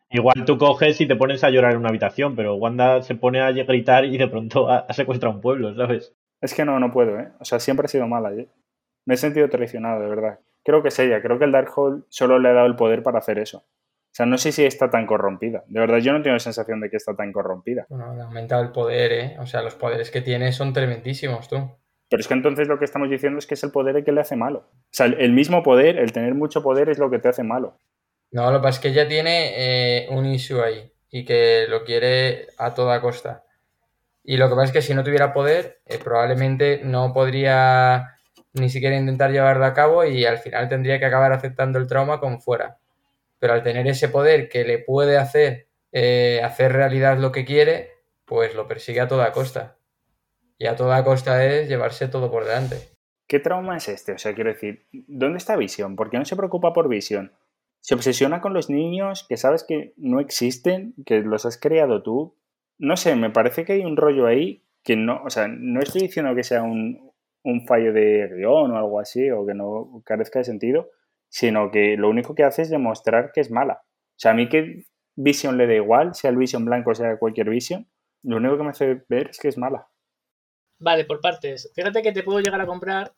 Igual tú coges y te pones a llorar en una habitación, pero Wanda se pone a gritar y de pronto ha, secuestrado un pueblo, ¿sabes? Es que no, no puedo, ¿eh? O sea, siempre ha sido mala. ¿eh? Me he sentido traicionado, de verdad. Creo que es ella, creo que el Darkhold solo le ha dado el poder para hacer eso. O sea, no sé si está tan corrompida. De verdad, yo no tengo la sensación de que está tan corrompida. Bueno, le ha aumentado el poder, ¿eh? O sea, los poderes que tiene son tremendísimos, tú. Pero es que entonces lo que estamos diciendo es que es el poder el que le hace malo. O sea, el mismo poder, el tener mucho poder es lo que te hace malo. No, lo que pasa es que ella tiene eh, un issue ahí y que lo quiere a toda costa. Y lo que pasa es que si no tuviera poder, eh, probablemente no podría ni siquiera intentar llevarlo a cabo y al final tendría que acabar aceptando el trauma como fuera. Pero al tener ese poder que le puede hacer eh, hacer realidad lo que quiere, pues lo persigue a toda costa. Y a toda costa es llevarse todo por delante. ¿Qué trauma es este? O sea, quiero decir, ¿dónde está Visión? ¿Por qué no se preocupa por Visión? Se obsesiona con los niños que sabes que no existen, que los has creado tú. No sé, me parece que hay un rollo ahí que no, o sea, no estoy diciendo que sea un, un fallo de guion o algo así, o que no carezca de sentido, sino que lo único que hace es demostrar que es mala. O sea, a mí que Vision le da igual, sea el Vision blanco o sea cualquier Vision, lo único que me hace ver es que es mala. Vale, por partes. Fíjate que te puedo llegar a comprar,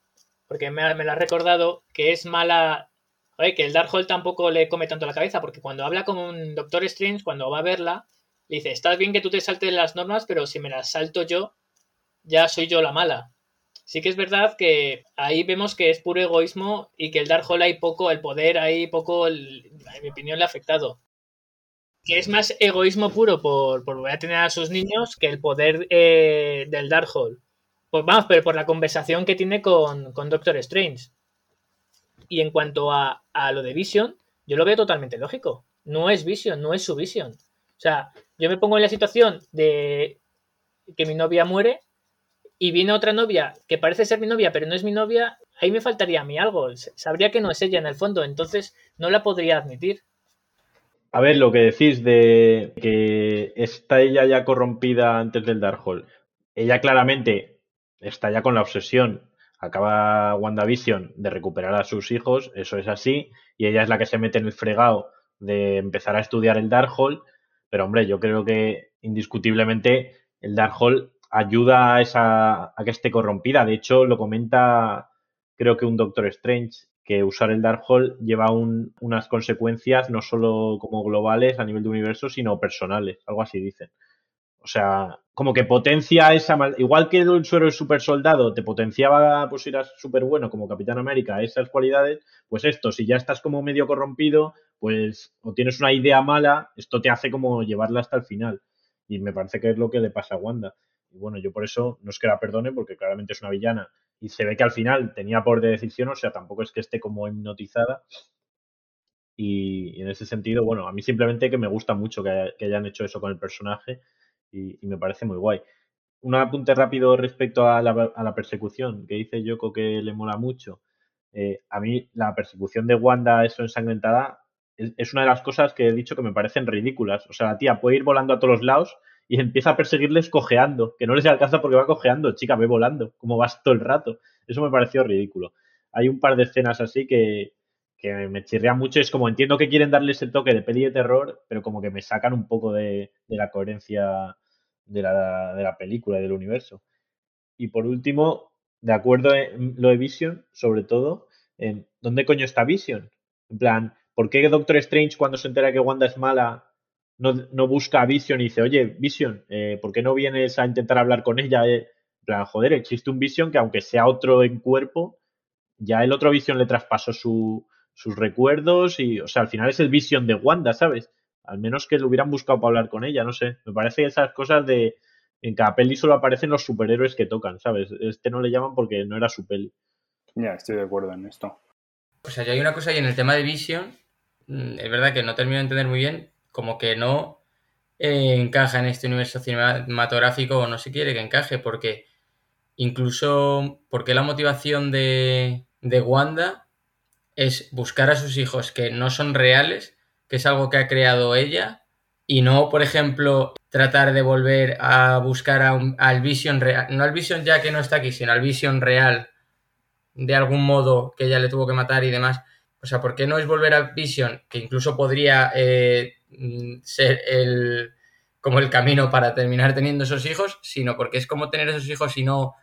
porque me, me lo has recordado, que es mala. Oye, que el Darkhold tampoco le come tanto la cabeza, porque cuando habla con un Doctor Strange, cuando va a verla, le dice: Estás bien que tú te saltes las normas, pero si me las salto yo, ya soy yo la mala. Sí que es verdad que ahí vemos que es puro egoísmo y que el Darkhold hay poco, el poder hay poco, en mi opinión, le ha afectado que es más egoísmo puro por, por a tener a sus niños que el poder eh, del Darkhold. Pues vamos, pero por la conversación que tiene con, Doctor Strange. Y en cuanto a, lo de Vision, yo lo veo totalmente lógico. No es Vision, no es su Vision. O sea, yo me pongo en la situación de que mi novia muere y viene otra novia que parece ser mi novia, pero no es mi novia, ahí me faltaría a mí algo. Sabría que no es ella en el fondo, entonces no la podría admitir. A ver, lo que decís de que está ella ya corrompida antes del Darkhold. Ella claramente está ya con la obsesión. Acaba WandaVision de recuperar a sus hijos, eso es así, y ella es la que se mete en el fregado de empezar a estudiar el Darkhold. Pero hombre, yo creo que indiscutiblemente el Darkhold ayuda a, esa, a que esté corrompida. De hecho, lo comenta creo que un Doctor Strange, que usar el Darkhold lleva unas consecuencias no solo como globales a nivel de universo, sino personales, algo así dicen. O sea, como que potencia esa mal... Igual que el suero super soldado te potenciaba, pues eras súper bueno como Capitán América, esas cualidades, pues esto, si ya estás como medio corrompido, pues o tienes una idea mala, esto te hace como llevarla hasta el final. Y me parece que es lo que le pasa a Wanda. Y bueno, yo por eso no es que la perdone, porque claramente es una villana y se ve que al final tenía por de decisión, o sea, tampoco es que esté como hipnotizada. Y, en ese sentido, bueno, a mí simplemente que me gusta mucho que, hayan hecho eso con el personaje y, me parece muy guay. Un apunte rápido respecto a la, persecución, que dice Yoko que le mola mucho. Eh, a mí la persecución de Wanda, eso ensangrentada, es, es, una de las cosas que he dicho que me parecen ridículas. O sea, la tía puede ir volando a todos los lados y empieza a perseguirles cojeando, que no les alcanza porque va cojeando, chica, ve volando, como vas todo el rato. Eso me pareció ridículo. Hay un par de escenas así que, que me chirrean mucho. Es como entiendo que quieren darles el toque de peli de terror, pero como que me sacan un poco de, la coherencia de la, de la película y del universo. Y por último, de acuerdo en lo de Vision, sobre todo, en ¿dónde coño está Vision? En plan, ¿por qué Doctor Strange cuando se entera que Wanda es mala no, busca a Vision y dice, oye, Vision, eh, ¿por qué no vienes a intentar hablar con ella? Eh, en plan, joder, existe un Vision que aunque sea otro en cuerpo, ya el otro Vision le traspasó sus recuerdos y, o sea, al final es el Vision de Wanda, ¿sabes? Al menos que lo hubieran buscado para hablar con ella, no sé. Me parece esas cosas de... En cada peli solo aparecen los superhéroes que tocan, ¿sabes? Este no le llaman porque no era su peli. Ya, estoy de acuerdo en esto. O sea, yo hay una cosa ahí en el tema de Vision, mm, es verdad que no termino de entender muy bien, como que no eh, encaja en este universo cinematográfico o no se quiere que encaje, porque incluso, porque la motivación de, de Wanda es buscar a sus hijos que no son reales, que es algo que ha creado ella, y no, por ejemplo, tratar de volver a buscar a al Vision real, no al Vision ya que no está aquí, sino al Vision real, de algún modo que ella le tuvo que matar y demás. O sea, ¿por qué no es volver a Vision, que incluso podría eh, ser el, como el camino para terminar teniendo esos hijos, sino porque es como tener esos hijos y no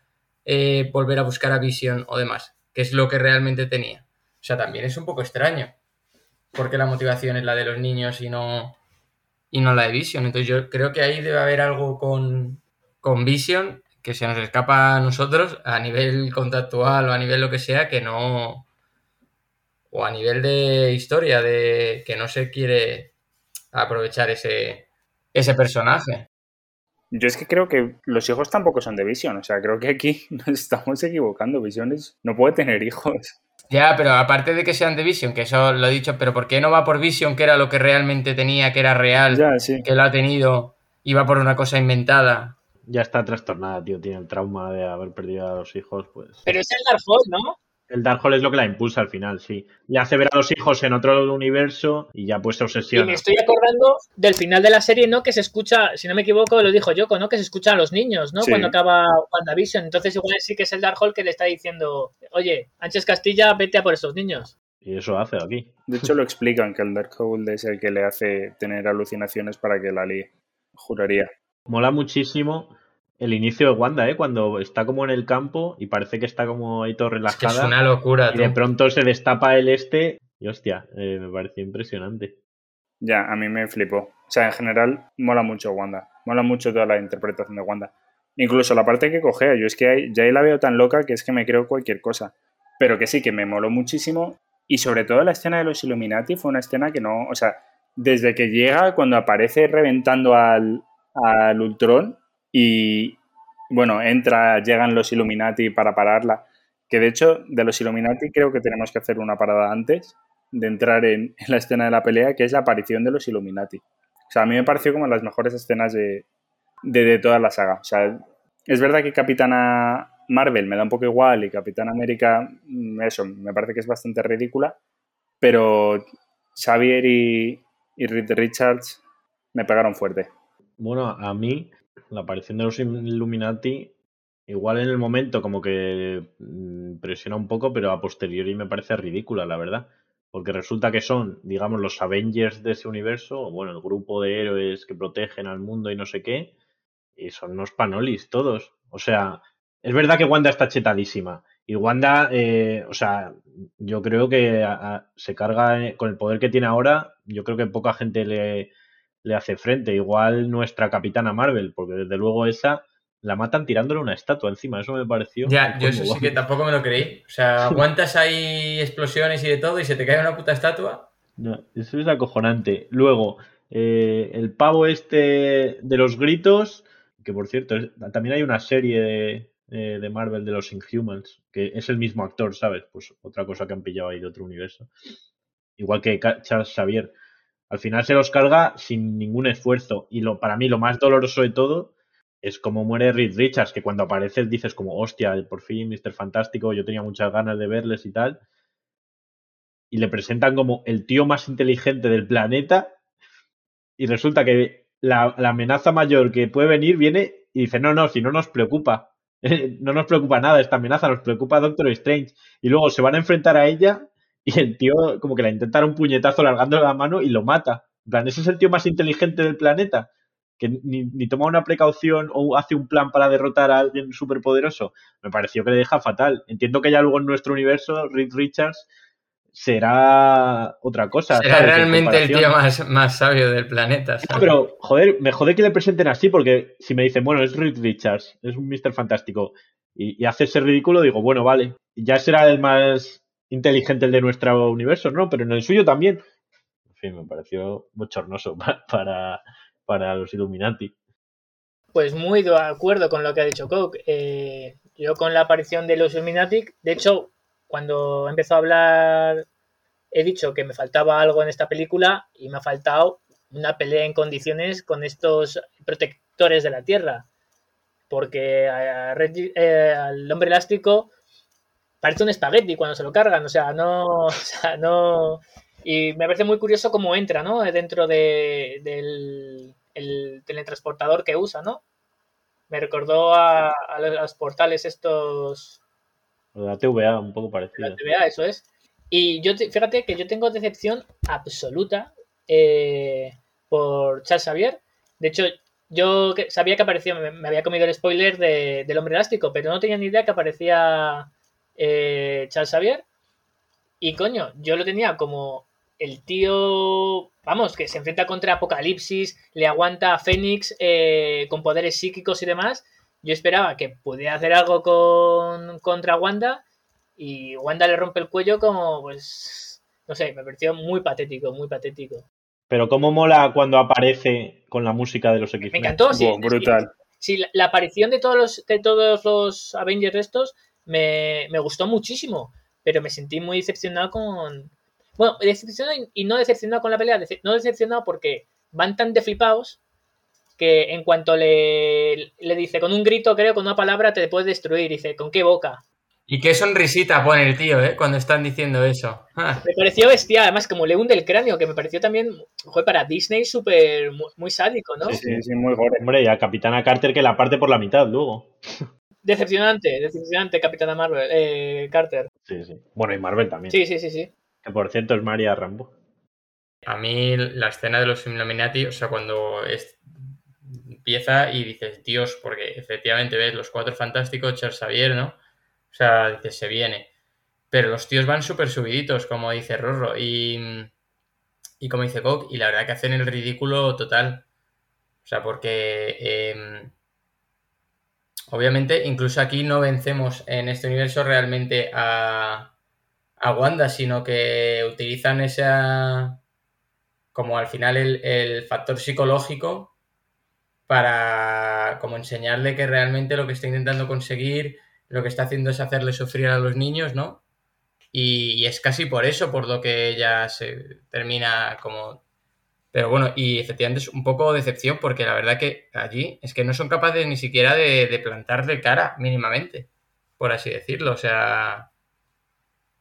eh, volver a buscar a Vision o demás, que es lo que realmente tenía. O sea, también es un poco extraño, porque la motivación es la de los niños y no, y no la de Vision. Entonces yo creo que ahí debe haber algo con, con Vision que se nos escapa a nosotros a nivel contactual o a nivel lo que sea, que no... o a nivel de historia, de que no se quiere aprovechar ese, ese personaje. Yo es que creo que los hijos tampoco son de Vision, o sea, creo que aquí nos estamos equivocando. Vision no puede tener hijos. Ya, pero aparte de que sean de Vision, que eso lo he dicho, pero ¿por qué no va por Vision, que era lo que realmente tenía, que era real, que lo ha tenido, y va por una cosa inventada? Ya está trastornada, tío, tiene el trauma de haber perdido a los hijos, pues. Pero es el Dark ¿no? El Darkhold es lo que la impulsa al final, sí. Y hace ver a los hijos en otro universo y ya pues se obsesiona. Y me estoy acordando del final de la serie, ¿no? Que se escucha, si no me equivoco, lo dijo Yoko, ¿no? Que se escucha a los niños, ¿no? Cuando acaba WandaVision. Entonces igual sí que es el Darkhold que le está diciendo, oye, Ángel Castilla, vete a por esos niños. Y eso hace aquí. De hecho lo explican, que el Darkhold es el que le hace tener alucinaciones para que la líe. Juraría. Mola muchísimo el inicio de Wanda, ¿eh? Cuando está como en el campo y parece que está como ahí todo relajada. Es, una locura. Y de pronto se destapa el este y hostia, eh, me pareció impresionante. Ya, a mí me flipó. O sea, en general mola mucho Wanda. Mola mucho toda la interpretación de Wanda. Incluso la parte que cogea, yo es que ya ahí la veo tan loca que es que me creo cualquier cosa. Pero que sí, que me moló muchísimo. Y sobre todo la escena de los Illuminati fue una escena que no, o sea, desde que llega, cuando aparece reventando al, al Ultron, y bueno, entra, llegan los Illuminati para pararla. Que de hecho, de los Illuminati creo que tenemos que hacer una parada antes de entrar en, la escena de la pelea, que es la aparición de los Illuminati. O sea, a mí me pareció como las mejores escenas de, de, toda la saga. O sea, es verdad que Capitana Marvel me da un poco igual y Capitán América, mm, eso, me parece que es bastante ridícula, pero Xavier y, y Richards me pegaron fuerte. Bueno, a mí la aparición de los Illuminati, igual en el momento como que mm, presiona un poco, pero a posteriori me parece ridícula, la verdad. Porque resulta que son, digamos, los Avengers de ese universo, bueno, el grupo de héroes que protegen al mundo y no sé qué, y son unos panolis todos. O sea, es verdad que Wanda está chetadísima. Y Wanda, eh, o sea, yo creo que se carga eh, con el poder que tiene ahora. Yo creo que poca gente le, le hace frente. Igual nuestra capitana Marvel, porque desde luego esa la matan tirándole una estatua encima. Eso me pareció. Ya, yo eso sí que tampoco me lo creí. O sea, aguantas ahí explosiones y de todo y se te cae una puta estatua. No, eso es acojonante. Luego, eh, el pavo este de los gritos, que por cierto, también hay una serie de, eh, de Marvel de los Inhumans, que es el mismo actor, ¿sabes? Pues otra cosa que han pillado ahí de otro universo. Igual que Charles Xavier. Al final se los carga sin ningún esfuerzo. Y lo, para mí lo más doloroso de todo es como muere Reed Richards, que cuando aparece dices como, hostia, por fin, Mr. Fantástico, yo tenía muchas ganas de verles y tal. Y le presentan como el tío más inteligente del planeta. Y resulta que la, la amenaza mayor que puede venir viene y dice, no, no, si no nos preocupa. no nos preocupa nada esta amenaza, nos preocupa Doctor Strange. Y luego se van a enfrentar a ella y el tío como que le intenta dar un puñetazo largándole la mano y lo mata. En plan, ese es el tío más inteligente del planeta, que ni, toma una precaución o hace un plan para derrotar a alguien superpoderoso. Me pareció que le deja fatal. Entiendo que ya luego en nuestro universo, Reed Richards será otra cosa. Será realmente el tío más, más, sabio del planeta. pero, joder, me jode que le presenten así, porque si me dicen, bueno, es Reed Richards, es un Mr. Fantástico, y, y hace ese ridículo, digo, bueno, vale, ya será el más inteligente el de nuestro universo, ¿no? Pero en el suyo también. En fin, me pareció bochornoso para, para los Illuminati. Pues muy de acuerdo con lo que ha dicho Coke. Eh, yo con la aparición de los Illuminati, de hecho, cuando empezó a hablar, he dicho que me faltaba algo en esta película y me ha faltado una pelea en condiciones con estos protectores de la Tierra. Porque eh, al hombre elástico parece un espagueti cuando se lo cargan, o sea, no, o sea, no... Y me parece muy curioso cómo entra, ¿no? Dentro de, del el teletransportador que usa, ¿no? Me recordó a, a los portales estos... La TVA, un poco parecido. La TVA, eso es. Y yo, fíjate que yo tengo decepción absoluta eh, por Charles Xavier. De hecho, yo sabía que aparecía, me, había comido el spoiler de, del hombre elástico, pero no tenía ni idea que aparecía eh, Charles Xavier. Y coño, yo lo tenía como el tío, vamos, que se enfrenta contra Apocalipsis, le aguanta a Fénix eh, con poderes psíquicos y demás. Yo esperaba que pudiera hacer algo con, contra Wanda y Wanda le rompe el cuello como, pues, no sé, me pareció muy patético, muy patético. Pero cómo mola cuando aparece con la música de los X-Men. Me encantó, sí. brutal. Sí, la, aparición de todos los, de todos los Avengers estos me, me gustó muchísimo, pero me sentí muy decepcionado con... Bueno, decepcionado y no decepcionado con la pelea, no decepcionado porque van tan deflipados que en cuanto le, le dice con un grito, creo, con una palabra te puede destruir, dice, ¿con qué boca? Y qué sonrisita pone el tío, ¿eh? Cuando están diciendo eso. Ah. Me pareció bestia, además como le hunde el cráneo, que me pareció también, fue para Disney súper, muy, sádico, ¿no? Sí, sí, sí, muy gore. Hombre, y a Capitana Carter que la parte por la mitad luego. Decepcionante, decepcionante Capitana Marvel, eh, Carter. Sí, sí. Bueno, y Marvel también. Sí, sí, sí, sí. Que por cierto es María Rambo. A mí la escena de los Illuminati, o sea, cuando empieza y dices, Dios, porque efectivamente ves los cuatro fantásticos, Charles Xavier, ¿no? O sea, dice, se viene. Pero los tíos van súper subiditos, como dice Rorro. Y, y como dice Coke, y la verdad que hacen el ridículo total. O sea, porque em, obviamente incluso aquí no vencemos en este universo realmente a, a Wanda, sino que utilizan esa como al final el, el, factor psicológico para como enseñarle que realmente lo que está intentando conseguir lo que está haciendo es hacerle sufrir a los niños, ¿no? Y, es casi por eso por lo que ella se termina como... Pero bueno, y efectivamente es un poco decepción porque la verdad que allí es que no son capaces ni siquiera de, de plantarle cara mínimamente, por así decirlo. O sea...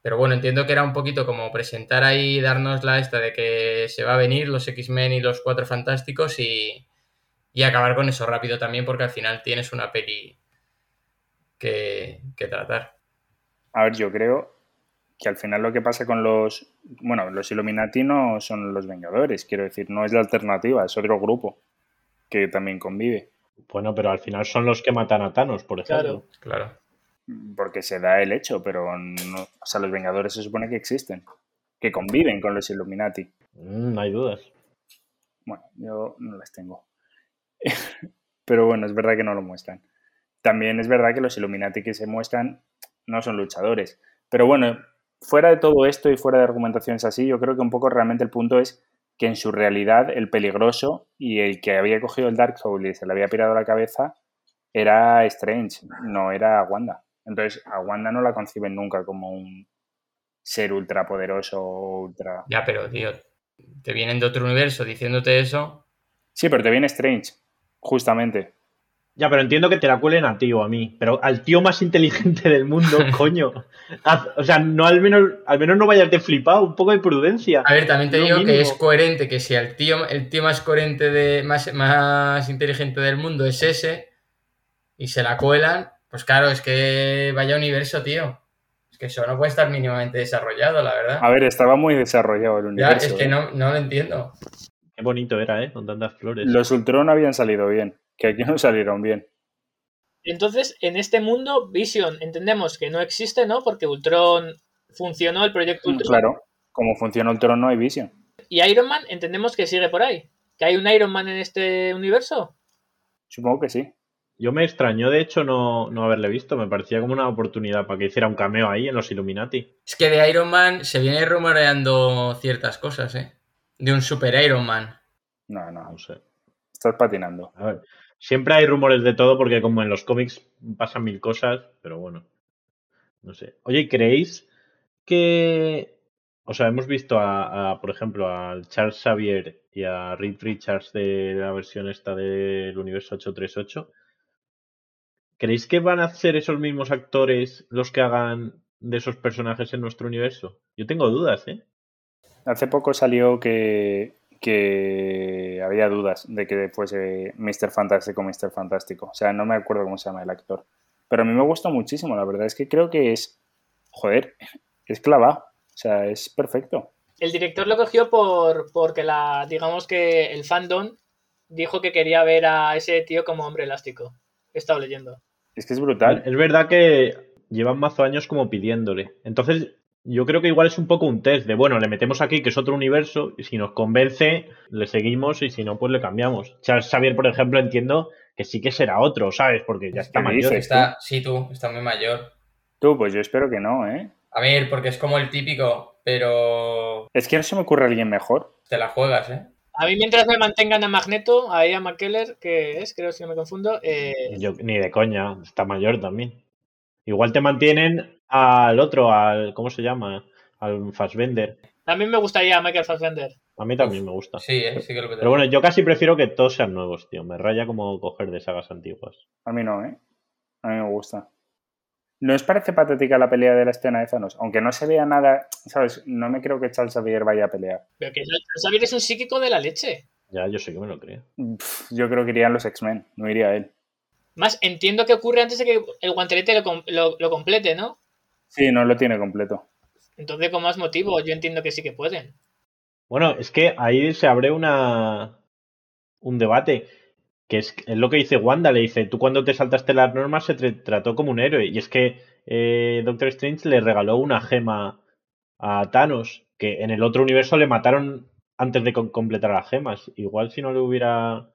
Pero bueno, entiendo que era un poquito como presentar ahí, darnos la esta de que se va a venir los X-Men y los Cuatro Fantásticos y, y acabar con eso rápido también porque al final tienes una peli que, tratar. A ver, yo creo que al final lo que pasa con los, bueno, los Illuminati no son los Vengadores, quiero decir, no es la alternativa, es otro grupo que también convive. Bueno, pero al final son los que matan a Thanos, por ejemplo. Claro, Porque se da el hecho, pero no, o sea, los Vengadores se supone que existen, que conviven con los Illuminati. Mm, no hay dudas. Bueno, yo no las tengo. pero bueno, es verdad que no lo muestran. También es verdad que los Illuminati que se muestran no son luchadores. Pero bueno, fuera de todo esto y fuera de argumentaciones así, yo creo que un poco realmente el punto es que en su realidad el peligroso y el que había cogido el Dark Soul y se le había pirado la cabeza era Strange, no era Wanda. Entonces a Wanda no la conciben nunca como un ser ultrapoderoso o ultra... Ya, pero tío, te vienen de otro universo diciéndote eso. Sí, pero te viene Strange, justamente. Ya, pero entiendo que te la cuelen a ti o a mí. Pero al tío más inteligente del mundo, coño. o sea, no al menos, al menos no vayas de flipado, un poco de prudencia. A ver, también te digo que es coherente que si el tío, el tío más coherente de, más, más inteligente del mundo es ese, y se la cuelan, pues claro, es que vaya universo, tío. Es que eso no puede estar mínimamente desarrollado, la verdad. A ver, estaba muy desarrollado el universo. Ya, es que ¿eh? no, no lo entiendo. Qué bonito era, ¿eh? Con tantas flores. Los Ultron habían salido bien que aquí no salieron bien. Entonces, en este mundo, Vision, entendemos que no existe, ¿no? Porque Ultron funcionó el proyecto Ultron. Claro, como funciona Ultron no hay Vision. Y Iron Man, entendemos que sigue por ahí. ¿Que hay un Iron Man en este universo? Supongo que sí. Yo me extrañó, de hecho, no, no haberle visto. Me parecía como una oportunidad para que hiciera un cameo ahí en los Illuminati. Es que de Iron Man se viene rumoreando ciertas cosas, ¿eh? De un super Iron Man. No, no, no sé. Estás patinando. A ver, Siempre hay rumores de todo porque como en los cómics pasan mil cosas, pero bueno, no sé. Oye, ¿creéis que... O sea, hemos visto a, por ejemplo, a Charles Xavier y a Reed Richards de la versión esta del universo 838. ¿Creéis que van a ser esos mismos actores los que hagan de esos personajes en nuestro universo? Yo tengo dudas, ¿eh? Hace poco salió que, que había dudas de que fuese Mr. Fantástico Mr. Fantástico. O sea, no me acuerdo cómo se llama el actor. Pero a mí me gusta muchísimo, la verdad es que creo que es, joder, es clavado. O sea, es perfecto. El director lo cogió por porque la, digamos que el fandom dijo que quería ver a ese tío como hombre elástico. He estado leyendo. Es que es brutal. Es verdad que llevan mazo años como pidiéndole. Entonces, yo creo que igual es un poco un test de, bueno, le metemos aquí que es otro universo y si nos convence, le seguimos y si no, pues le cambiamos. Charles Xavier, por ejemplo, entiendo que sí que será otro, ¿sabes? Porque ya está ¿Qué mayor. dices? Está, sí, tú, está muy mayor. Tú, pues yo espero que no, ¿eh? A ver, porque es como el típico, pero Es que no se me ocurre alguien mejor. te la juegas, ¿eh? A mí mientras me mantengan a Magneto, ahí a McKellar, que es, creo si no me confundo, eh, Yo, ni de coña, está mayor también. Igual te mantienen al otro, al. ¿Cómo se llama? Al Fassbender. a mí me gustaría Michael Fassbender. A mí también me gusta. Sí, ¿eh? sí que lo Pero bueno, yo casi prefiero que todos sean nuevos, tío. Me raya como coger de sagas antiguas. A mí no, ¿eh? A mí me gusta. ¿No os parece patética la pelea de la escena de Thanos? Aunque no se vea nada, ¿sabes? No me creo que Charles Xavier vaya a pelear. Pero que Xavier es un psíquico de la leche. Ya, yo sé que me lo creo. Pff, Yo creo que irían los X-Men, no iría él. Más entiendo que ocurre antes de que el guantelete lo- lo complete, ¿no? Sí, no lo tiene completo. Entonces, con más motivo, yo entiendo que sí que pueden. Bueno, es que ahí se abre una un debate. Que es, es lo que dice Wanda, le dice, tú cuando te saltaste las normas se te trató como un héroe. Y es que eh, Doctor Strange le regaló una gema a Thanos, que en el otro universo le mataron antes de com- completar las gemas. Igual si no le hubiera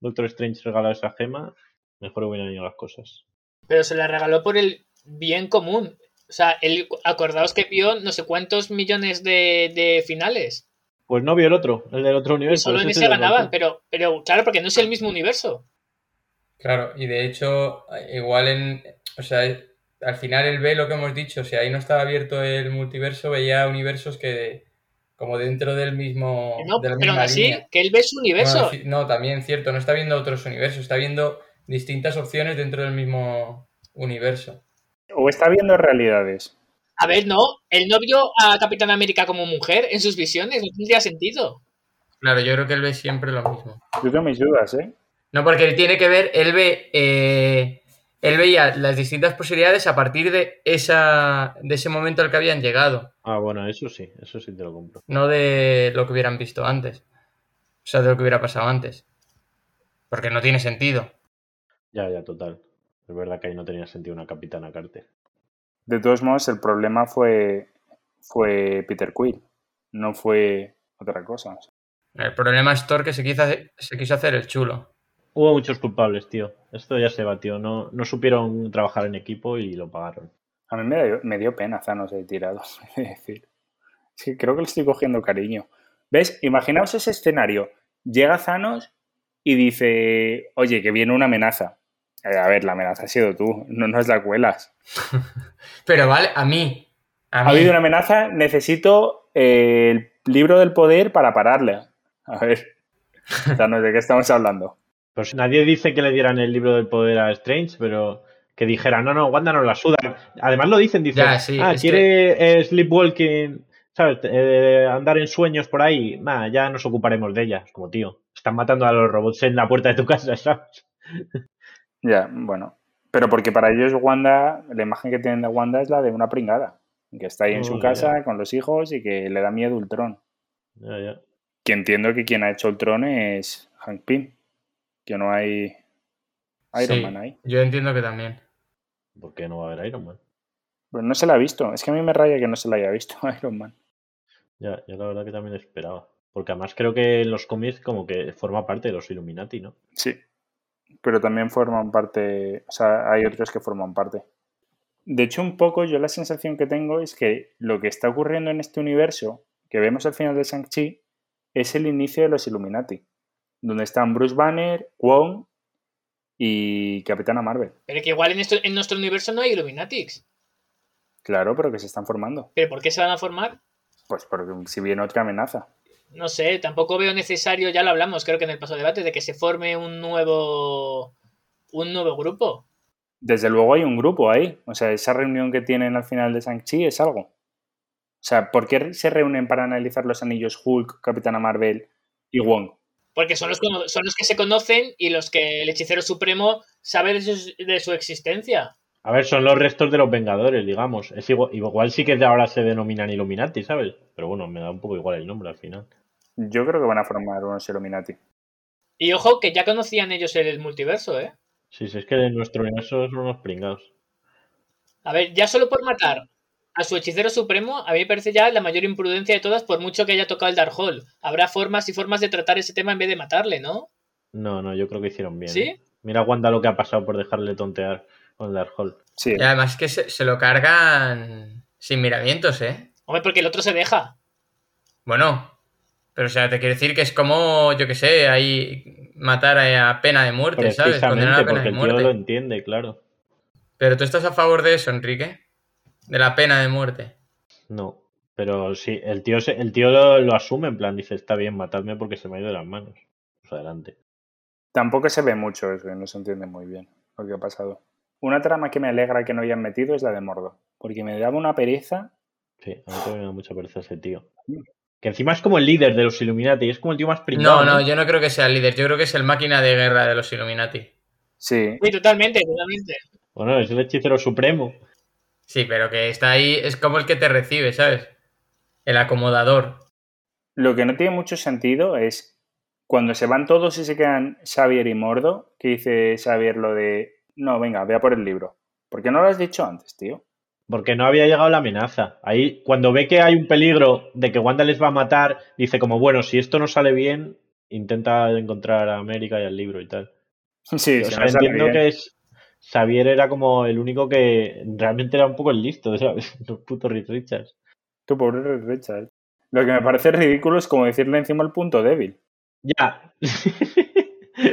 Doctor Strange regalado esa gema, mejor hubieran ido las cosas. Pero se la regaló por el bien común. O sea, él, acordaos que vio no sé cuántos millones de, de finales. Pues no vio el otro, el del otro Y universo. solo en ese ganaban. Pero, pero claro, porque no es el mismo universo. Claro, y de hecho, igual en. O sea, al final él ve lo que hemos dicho. Si ahí no estaba abierto el multiverso, veía universos que. Como dentro del mismo. No, de la pero aún misma así, línea. que él ve su universo. No, no, también cierto, no está viendo otros universos, está viendo distintas opciones dentro del mismo universo. O está viendo realidades. A ver, no, él no vio a Capitán América como mujer en sus visiones, no tendría sentido. Claro, yo creo que él ve siempre lo mismo. Yo tengo mis dudas, ¿eh? No, porque él tiene que ver, él ve, eh, él veía las distintas posibilidades a partir de esa, de ese momento al que habían llegado, Ah, bueno, eso sí, eso sí te lo compro. no de lo que hubieran visto antes, o sea, de lo que hubiera pasado antes, porque no tiene sentido. Ya, ya, total. Es verdad que ahí no tenía sentido una Capitana Carter. De todos modos, el problema fue, fue Peter Quill, no fue otra cosa. El problema es Thor que se quiso, hacer- se quiso hacer el chulo. Hubo muchos culpables, tío. Esto ya se batió. No, no supieron trabajar en equipo y lo pagaron. A mí me dio, me dio pena Thanos ahí tirado, de decir. Sí, creo que le estoy cogiendo cariño. ¿Ves? Imaginaos ese escenario. Llega Thanos y dice, oye, que viene una amenaza. Eh, A ver, la amenaza ha sido tú, no nos la cuelas. Pero vale, a mí, a Ha habido una amenaza, necesito eh, el libro del poder para pararle. A ver, ¿de qué estamos hablando? Pues nadie dice que le dieran el libro del poder a Strange, pero que dijera, no, no, Wanda nos la suda. Además lo dicen, dicen, Ya, sí, ah, quiere eh, sleepwalking, ¿sabes? Eh, andar en sueños por ahí, nah, ya nos ocuparemos de ella. Es como, tío, están matando a los robots en la puerta de tu casa, ¿sabes? Ya, bueno. Pero porque para ellos Wanda, la imagen que tienen de Wanda es la de una pringada. Que está ahí en su Oh, casa con los hijos y que le da miedo Ultron. Ya, ya. Que entiendo que quien ha hecho Ultron es Hank Pym. Que no hay Iron sí, Man ahí. yo entiendo que también. ¿Por qué no va a haber Iron Man? Pues no se la ha visto. Es que a mí me raya que no se la haya visto Iron Man. Ya, yo la verdad que también esperaba. Porque además creo que en los cómics como que forma parte de los Illuminati, ¿no? Sí. Pero también forman parte. O sea, hay otros que forman parte. De hecho, un poco yo la sensación que tengo es que lo que está ocurriendo en este universo, que vemos al final de Shang-Chi, es el inicio de los Illuminati. Donde están Bruce Banner, Wong y Capitana Marvel. Pero que igual en, esto, en nuestro universo no hay Illuminatics. Claro, pero que se están formando. ¿Pero por qué se van a formar? Pues porque si viene otra amenaza. No sé, tampoco veo necesario, ya lo hablamos, creo que en el paso debate, de que se forme un nuevo un nuevo grupo. Desde luego hay un grupo ahí. O sea, esa reunión que tienen al final de Shang-Chi es algo. O sea, ¿por qué se reúnen para analizar los anillos Hulk, Capitana Marvel y Wong? Porque son los, cono- son los que se conocen y los que el hechicero supremo sabe de su, de su existencia. A ver, son los restos de los Vengadores, digamos. Es igual, igual sí que de ahora se denominan Illuminati, ¿sabes? Pero bueno, me da un poco igual el nombre al final. Yo creo que van a formar unos Illuminati. Y ojo, que ya conocían ellos el multiverso, ¿eh? Sí, sí, es que de nuestro universo son unos pringados. A ver, ya solo por matar a su hechicero supremo, a mí me parece ya la mayor imprudencia de todas, por mucho que haya tocado el Darkhold. Habrá formas y formas de tratar ese tema en vez de matarle, ¿no? No, no, yo creo que hicieron bien. ¿Sí? ¿eh? Mira Wanda lo que ha pasado por dejarle tontear con el Darkhold. Sí, Y además que se, se lo cargan sin miramientos, ¿eh? Hombre, porque el otro se deja. Bueno, pero o sea, te quiero decir que es como, yo que sé, ahí matar a pena de muerte, ¿sabes? Condenar a pena porque de el tío muerte. lo entiende, claro. Pero tú estás a favor de eso, Enrique. De la pena de muerte. No, pero sí, el tío, se- el tío lo, lo asume, en plan, dice, está bien, matadme porque se me ha ido de las manos. Pues adelante. Tampoco se ve mucho eso, no se entiende muy bien lo que ha pasado. Una trama que me alegra que no hayan metido es la de Mordo, porque me daba una pereza. Sí, a mí también me da mucha pereza ese tío. Que encima es como el líder de los Illuminati, es como el tío más pringado. No, no, yo no creo que sea el líder. Yo creo que es el máquina de guerra de los Illuminati. Sí, Sí, totalmente, totalmente. Bueno, es el hechicero supremo. Sí, pero que está ahí, es como el que te recibe, ¿sabes? El acomodador. lo que no tiene mucho sentido es cuando se van todos y se quedan Xavier y Mordo, que dice Xavier lo de, no, venga, vea por el libro. ¿Por qué no lo has dicho antes, tío? Porque no había llegado la amenaza. Ahí, cuando ve que hay un peligro de que Wanda les va a matar, dice como, bueno, si esto no sale bien, intenta encontrar a América y al libro y tal. Sí, o sea, no entiendo bien. que es... Xavier era como el único que realmente era un poco el listo, ¿sabes? Los putos Reed Richards. Tu pobre Reed Richards. Lo que me parece ridículo es como decirle encima el punto débil. Ya.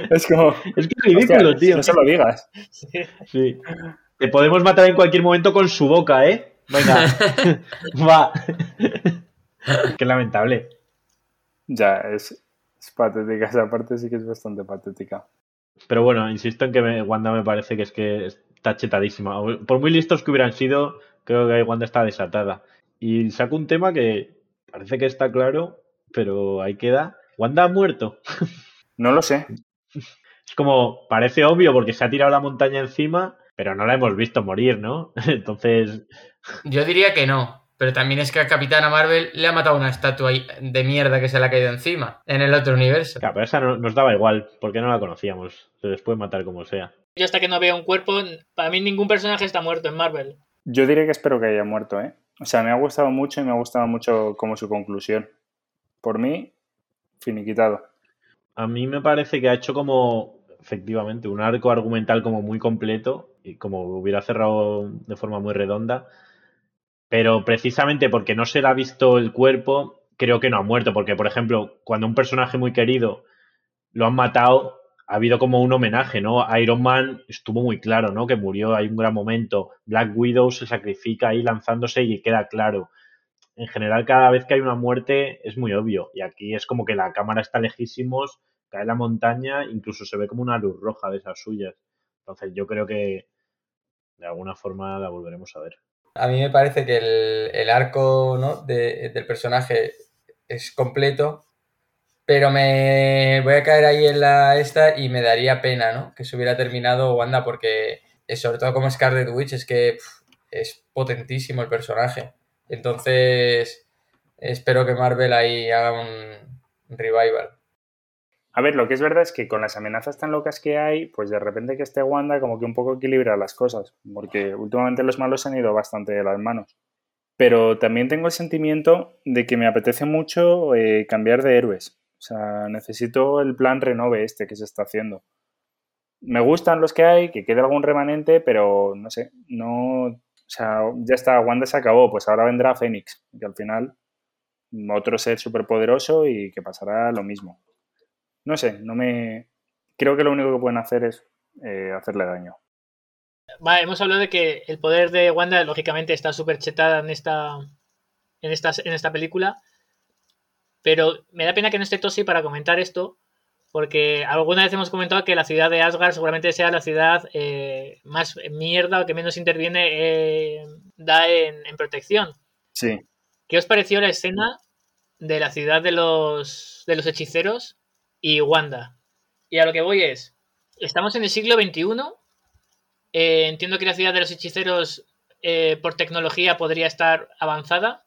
Es como, es que es ridículo, hostia, tío. no se lo digas. Sí. Sí. Te podemos matar en cualquier momento con su boca, ¿eh? Venga. Va. Qué lamentable. Ya, es, es patética. Esa parte sí que es bastante patética. Pero bueno, insisto en que me- Wanda me parece que es que está chetadísima. Por muy listos que hubieran sido, creo que Wanda está desatada. Y saco un tema que parece que está claro, pero ahí queda. Wanda ha muerto. No lo sé. Es como, parece obvio porque se ha tirado la montaña encima, pero no la hemos visto morir, ¿no? Entonces, Yo diría que no. Pero también es que a Capitana Marvel le ha matado una estatua ahí de mierda que se le ha caído encima en el otro universo. claro, pero esa no- nos daba igual, porque no la conocíamos. Se les puede matar como sea. Yo hasta que no vea un cuerpo, para mí ningún personaje está muerto en Marvel. Yo diré que espero que haya muerto, ¿eh? O sea, me ha gustado mucho y me ha gustado mucho como su conclusión. Por mí, finiquitado. A mí me parece que ha hecho como, efectivamente, un arco argumental como muy completo y como hubiera cerrado de forma muy redonda. Pero precisamente porque no se le ha visto el cuerpo, creo que no ha muerto. Porque, por ejemplo, cuando un personaje muy querido lo han matado, ha habido como un homenaje, ¿no? Iron Man estuvo muy claro, ¿no? Que murió, hay un gran momento. Black Widow se sacrifica ahí lanzándose y queda claro. En general, cada vez que hay una muerte es muy obvio. Y aquí es como que la cámara está lejísimos, cae la montaña, incluso se ve como una luz roja de esas suyas. Entonces yo creo que de alguna forma la volveremos a ver. A mí me parece que el, arco ¿no? de- del personaje es completo, pero me voy a caer ahí en la esta y me daría pena ¿no? que se hubiera terminado Wanda porque, sobre todo como Scarlet Witch, es que es potentísimo el personaje. Entonces, espero que Marvel ahí haga un revival. A ver, lo que es verdad es que con las amenazas tan locas que hay, pues de repente que esté Wanda como que un poco equilibra las cosas, porque últimamente los malos han ido bastante de las manos. Pero también tengo el sentimiento de que me apetece mucho eh, cambiar de héroes. O sea, necesito el plan renove este que se está haciendo. Me gustan los que hay, que quede algún remanente, pero no sé, no... O sea, ya está, Wanda se acabó, pues ahora vendrá Fénix, que al final otro ser superpoderoso y que pasará lo mismo. No sé, no me. Creo que lo único que pueden hacer es eh, hacerle daño. Vale, hemos hablado de que el poder de Wanda, lógicamente, está súper chetada en esta, en, esta, en esta película. Pero me da pena que no esté Tosi para comentar esto. Porque alguna vez hemos comentado que la ciudad de Asgard seguramente sea la ciudad eh, más mierda o que menos interviene eh, da en, en protección. Sí. ¿Qué os pareció la escena de la ciudad de los, de los hechiceros y Wanda? Y a lo que voy es, estamos en el siglo XXI, eh, entiendo que la ciudad de los hechiceros eh, por tecnología podría estar avanzada.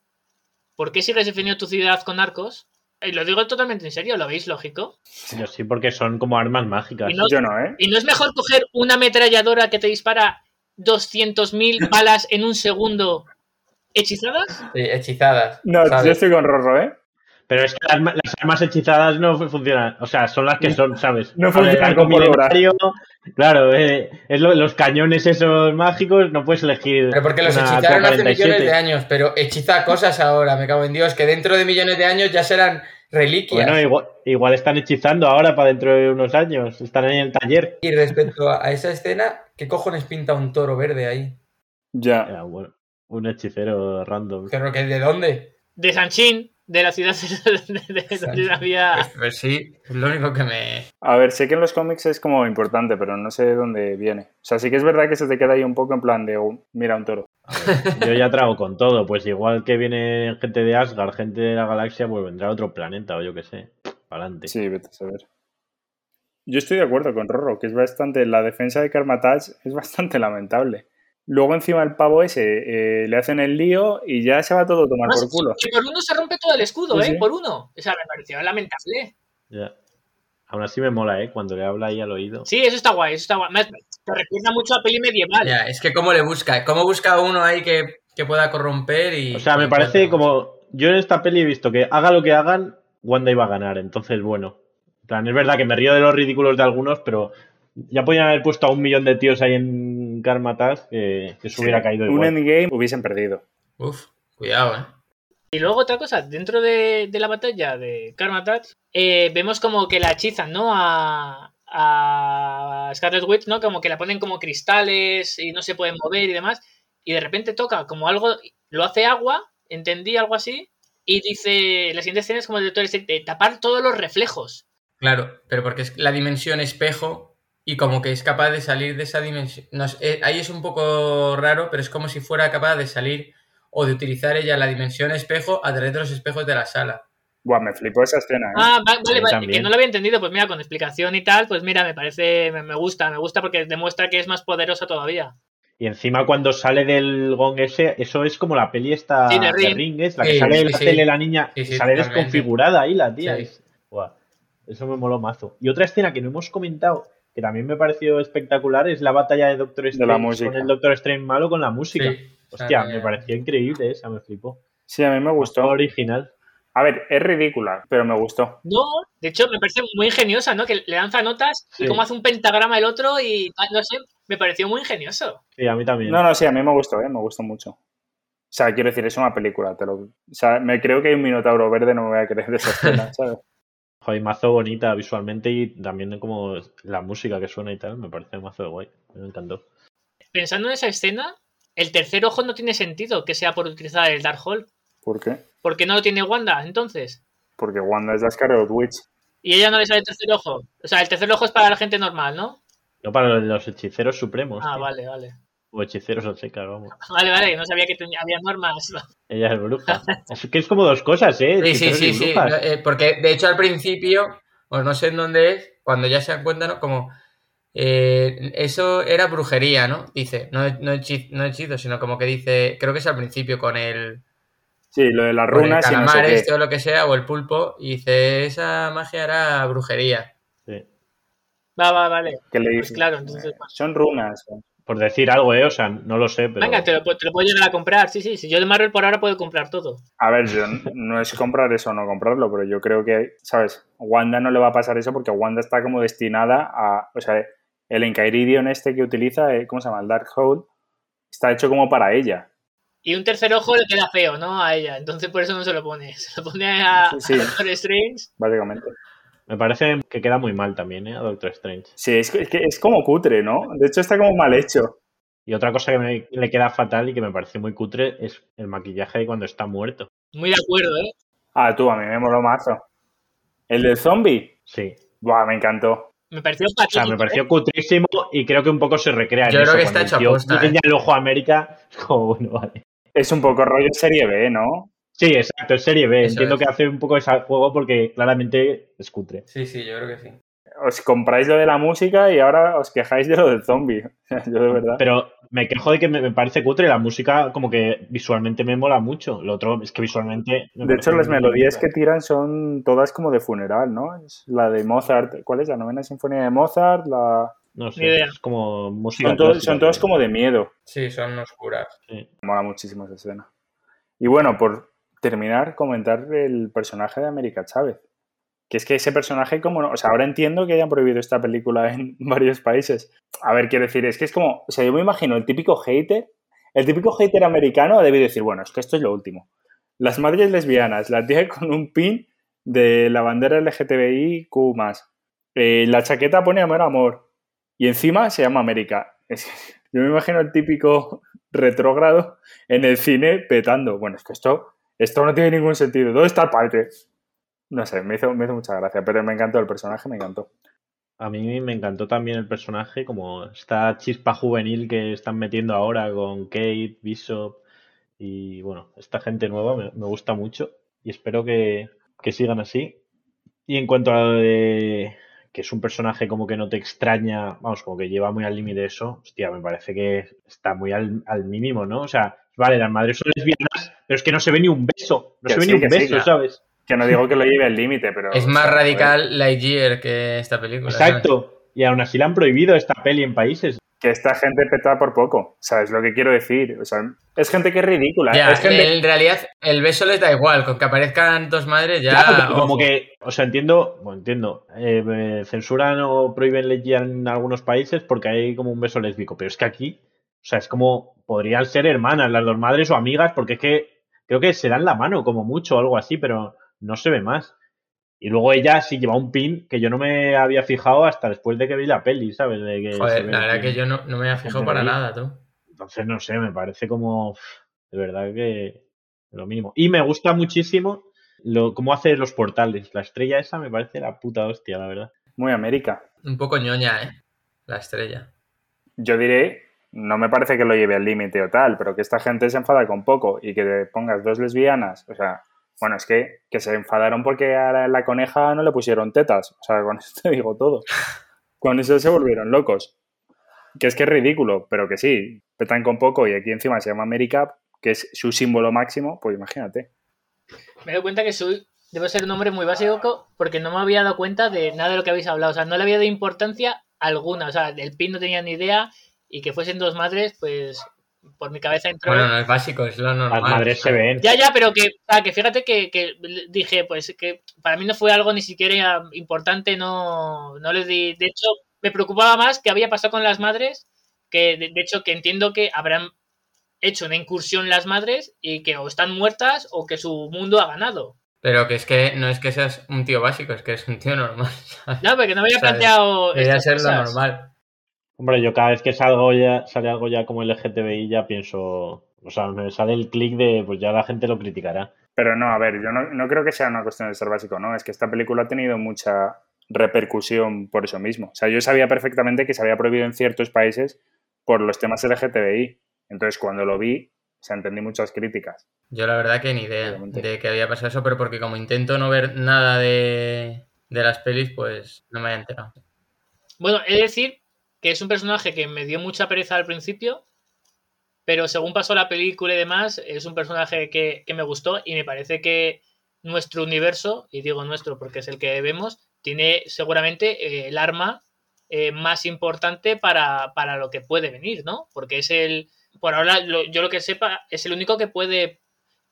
¿Por qué sigues definiendo tu ciudad con arcos? Y lo digo totalmente en serio, ¿lo veis lógico? Yo sí, porque son como armas mágicas. Y no- Yo no, ¿eh? ¿Y no es mejor coger una ametralladora que te dispara 200.000 balas en un segundo hechizadas? Sí, hechizadas. No, ¿sabes? yo estoy con Rorro, ¿eh? Pero es que las, arma- las armas hechizadas no fu- funcionan. O sea, son las que son, ¿sabes? No funcionan milenario, Claro, eh, es lo- los cañones esos mágicos, no puedes elegir. Pero porque los hechizaron hace K-47. millones de años, pero hechiza cosas ahora, me cago en Dios, que dentro de millones de años ya serán reliquias. Bueno, igual, igual están hechizando ahora para dentro de unos años. Están ahí en el taller. Y respecto a a esa escena, ¿qué cojones pinta un toro verde ahí? Ya. Ya, bueno, un hechicero random. Pero que ¿de dónde? De Sanchín, de la ciudad de, donde había... Pues, sí, es lo único que me... A ver, sé que en los cómics es como importante, pero no sé de dónde viene. O sea, sí que es verdad que se te queda ahí un poco en plan de, oh, mira, un toro. Yo ya trago con todo. Pues igual que viene gente de Asgard, gente de la galaxia, pues vendrá otro planeta o yo qué sé. Para adelante. Sí, vete a saber. Yo estoy de acuerdo con Rorro, que es bastante. La defensa de Karmatage es bastante lamentable. Luego, encima, el pavo ese eh, le hacen el lío y ya se va todo a tomar por culo. que por uno se rompe todo el escudo, Sí, ¿eh? sí. Por uno. O sea, me pareció lamentable. Ya. Aún así me mola, ¿eh? Cuando le habla ahí al oído. Sí, eso está guay, eso está guay. Me- Te recuerda mucho a peli medieval. Ya, es que cómo le busca, cómo busca uno ahí que, que pueda corromper y... O sea, me parece como. Yo en esta peli he visto que haga lo que hagan, Wanda iba a ganar. Entonces, bueno. En plan, es verdad que me río de los ridículos de algunos, pero ya podían haber puesto a un millón de tíos ahí en Karmatas que, que se hubiera caído Un igual. endgame hubiesen perdido. Uf, cuidado, ¿eh? Y luego otra cosa, dentro de, de la batalla de Karmatat, eh, vemos como que la hechizan, ¿no? A, a Scarlet Witch, ¿no? Como que la ponen como cristales y no se pueden mover y demás. Y de repente toca como algo, lo hace agua, entendí algo así. Y dice, la siguiente escena es como el Doctor Strange, de tapar todos los reflejos. Claro, pero porque es la dimensión espejo y como que es capaz de salir de esa dimensión. No sé, eh, ahí es un poco raro, pero es como si fuera capaz de salir o de utilizar ella la dimensión espejo a través de los espejos de la sala. Buah, me flipó esa escena, ¿eh? Ah, va- vale, vale, también. que no lo había entendido, pues mira, con explicación y tal, pues mira, me parece, me, me gusta, me gusta porque demuestra que es más poderosa todavía. Y encima cuando sale del gong ese, eso es como la peli esta Sí, de de Ring. Ring, es la que Sí, sale en sí, la sí. tele la niña, Sí, sí, sale desconfigurada ahí la tía. Sí. es- Buah, eso me moló mazo. Y otra escena que no hemos comentado, que también me pareció espectacular, es la batalla de Doctor Strange con el Doctor Strange malo con la música. Sí, Hostia, me pareció increíble esa, me flipó. Sí, a mí me Gustó original. A ver, es ridícula, pero me gustó. No, de hecho me parece muy ingeniosa, ¿no? Que le lanza notas y Sí. como hace un pentagrama el otro y no sé, me pareció muy ingenioso. Sí, a mí también. No, no, sí, a mí me gustó, ¿eh? Me gustó mucho. O sea, quiero decir, es una película. Te lo... O sea, me creo que hay un minotauro verde, no me voy a creer de esa escena, ¿sabes? Joder, mazo bonita visualmente y también como la música que suena y tal, me parece mazo de guay. Me encantó. Pensando en esa escena, el tercer ojo no tiene sentido que sea por utilizar el Darkhold. ¿Por qué? ¿Por qué no lo tiene Wanda entonces? Porque Wanda es la Scarlet Witch. Y ella no le sale el tercer ojo. O sea, el tercer ojo es para la gente normal, ¿no? No para los- los hechiceros supremos. Ah, tío. vale, vale. O hechiceros o secas, vamos. Vale, vale, no sabía que tenía- había normas. Ella es bruja. es que es como dos cosas, ¿eh? Sí, sí, sí, sí. eh, porque de hecho al principio, pues no sé en dónde es, cuando ya se dan cuenta, ¿no? Como eh, eso era brujería, ¿no? Dice, no, no, hechi- no hechizo, sino como que dice, creo que es al principio con el, Sí, lo de las con el runas y no sé calamar qué. este o lo que sea, o el pulpo, y dice, esa magia era brujería. Sí. Va, va, vale. que le Pues dice, claro, entonces, pues- Son runas. Por decir algo, ¿eh? O sea, no lo sé, pero. Venga, te lo, pu- te lo puedo llegar a comprar. Sí, sí, sí. Yo de Marvel por ahora puedo comprar todo. A ver, yo no es comprar eso o no comprarlo, pero yo creo que, ¿sabes? Wanda no le va a pasar eso porque Wanda está como destinada a. O sea, el Enchiridion este que utiliza, eh, ¿cómo se llama? El Darkhold, está hecho como para ella. Y un tercer ojo le queda feo, ¿no? A ella. Entonces por eso no se lo pone. Se lo pone a, Sí. a Doctor Strange. Básicamente. Me parece que queda muy mal también, ¿eh? A Doctor Strange. Sí, es que, es que es como cutre, ¿no? De hecho, está como mal hecho. Y otra cosa que me, le queda fatal y que me parece muy cutre es el maquillaje de cuando está muerto. Muy de acuerdo, ¿eh? Ah, tú, a mí me moló mazo. ¿El del zombie? Sí. Buah, me encantó. Me pareció O sea, me ¿eh? pareció cutrísimo y creo que un poco se recrea en Yo creo eso, que está hecho aposta, guiña ¿eh? el ojo a América, es como, bueno, vale. Es un poco rollo serie B, ¿no? Sí, exacto, es serie B. Eso Entiendo es. que hace un poco ese juego porque claramente es cutre. Sí, sí, yo creo que sí. Os compráis lo de la música y ahora os quejáis de lo del zombie. Yo de verdad. Pero me quejo de que me, me parece cutre. La música, como que visualmente me mola mucho. Lo otro es que visualmente. me De hecho, las melodías que tiran son todas como de funeral, ¿no? Es la de Mozart. ¿Cuál es? La novena sinfonía de Mozart. La... No sé, Ni idea. es como música. Son, todos, clásica, son todas tío. como de miedo. Sí, son oscuras. Sí. Mola muchísimo esa escena. Y bueno, por terminar, comentar el personaje de América Chávez. Que es que ese personaje, como no, o sea, ahora entiendo que hayan prohibido esta película en varios países. A ver, quiero decir, es que es como, o sea, yo me imagino el típico hater, el típico hater americano debe decir, bueno, es que esto es lo último. Las madres lesbianas, la tía con un pin de la bandera LGTBIQ+. Eh, la chaqueta pone amor, amor. Y encima se llama América. Es yo me imagino el típico retrógrado en el cine petando. Bueno, es que esto, esto no tiene ningún sentido. ¿Dónde está el? No sé, me hizo, me hizo mucha gracia, pero me encantó el personaje, me encantó. A mí me encantó también el personaje, como esta chispa juvenil que están metiendo ahora con Kate, Bishop y bueno, esta gente nueva me, me gusta mucho y espero que, que sigan así. Y en cuanto a lo de que es un personaje como que no te extraña, vamos, como que lleva muy al límite eso, hostia, me parece que está muy al, al mínimo, ¿no? O sea, vale, las madres son lesbianas, pero es que no se ve ni un beso, no Que se ve sí, ni un sí, beso, claro. ¿sabes? Que no digo que lo lleve al límite, pero... Es o más radical Lightyear que esta película. ¿sabes? Exacto. Y aún así la han prohibido esta peli en países. Que esta gente peta por poco, ¿sabes lo que quiero decir? O sea, es gente que es ridícula. Ya, es gente... en realidad el beso les da igual, con que aparezcan dos madres ya. Claro, como que, o sea, entiendo, bueno, entiendo, eh, eh, censuran o prohíben lesbian en algunos países porque hay como un beso lésbico, pero es que aquí, o sea, es como, podrían ser hermanas las dos madres o amigas, porque es que creo que se dan la mano como mucho o algo así, pero no se ve más. Y luego ella sí lleva un pin que yo no me había fijado hasta después de que vi la peli, ¿sabes? De que Joder, la verdad que yo no, no me había fijado para nada, tú. Entonces, no sé, me parece como de verdad que lo mínimo. Y me gusta muchísimo lo, cómo hace los portales. La estrella esa me parece la puta hostia, la verdad. Muy América. Un poco ñoña, ¿eh? La estrella. Yo diré, no me parece que lo lleve al límite o tal, pero que esta gente se enfada con poco y que te pongas dos lesbianas, o sea, bueno, es que, que se enfadaron porque a la coneja no le pusieron tetas, o sea, con eso te digo todo. Con eso se volvieron locos. Que es que es ridículo, pero que sí, petan con poco y aquí encima se llama América, que es su símbolo máximo, pues imagínate. Me doy cuenta que soy, debo ser un hombre muy básico porque no me había dado cuenta de nada de lo que habéis hablado. O sea, no le había dado importancia alguna. O sea, del pin no tenía ni idea y que fuesen dos madres, pues por mi cabeza entró. Bueno, no es básico, es lo normal. Las madres se ven. Ya, ya, pero que, sea, que fíjate que, que dije, pues que para mí no fue algo ni siquiera importante, no, no les di. De hecho, me preocupaba más que había pasado con las madres, que de, de hecho que entiendo que habrán hecho una incursión las madres y que o están muertas o que su mundo ha ganado. Pero que es que no es que seas un tío básico, es que es un tío normal. ¿sabes? No, porque no me había planteado. Debería ser lo normal. Hombre, yo cada vez que salgo ya, sale algo ya como LGTBI ya pienso, o sea, me sale el clic de, pues ya la gente lo criticará. Pero no, a ver, yo no, no creo que sea una cuestión de ser básico, ¿no? Es que esta película ha tenido mucha repercusión por eso mismo. O sea, yo sabía perfectamente que se había prohibido en ciertos países por los temas LGTBI. Entonces, cuando lo vi, o sea, entendí muchas críticas. Yo la verdad que ni idea de que había pasado eso, pero porque como intento no ver nada de, de las pelis, pues no me había enterado. Bueno, he de decir que es un personaje que me dio mucha pereza al principio, pero según pasó la película y demás, es un personaje que, que me gustó y me parece que nuestro universo, y digo nuestro porque es el que vemos, tiene seguramente eh, el arma eh, más importante para, para lo que puede venir, ¿no? Porque es el, por ahora, lo- yo lo que sepa, es el único que puede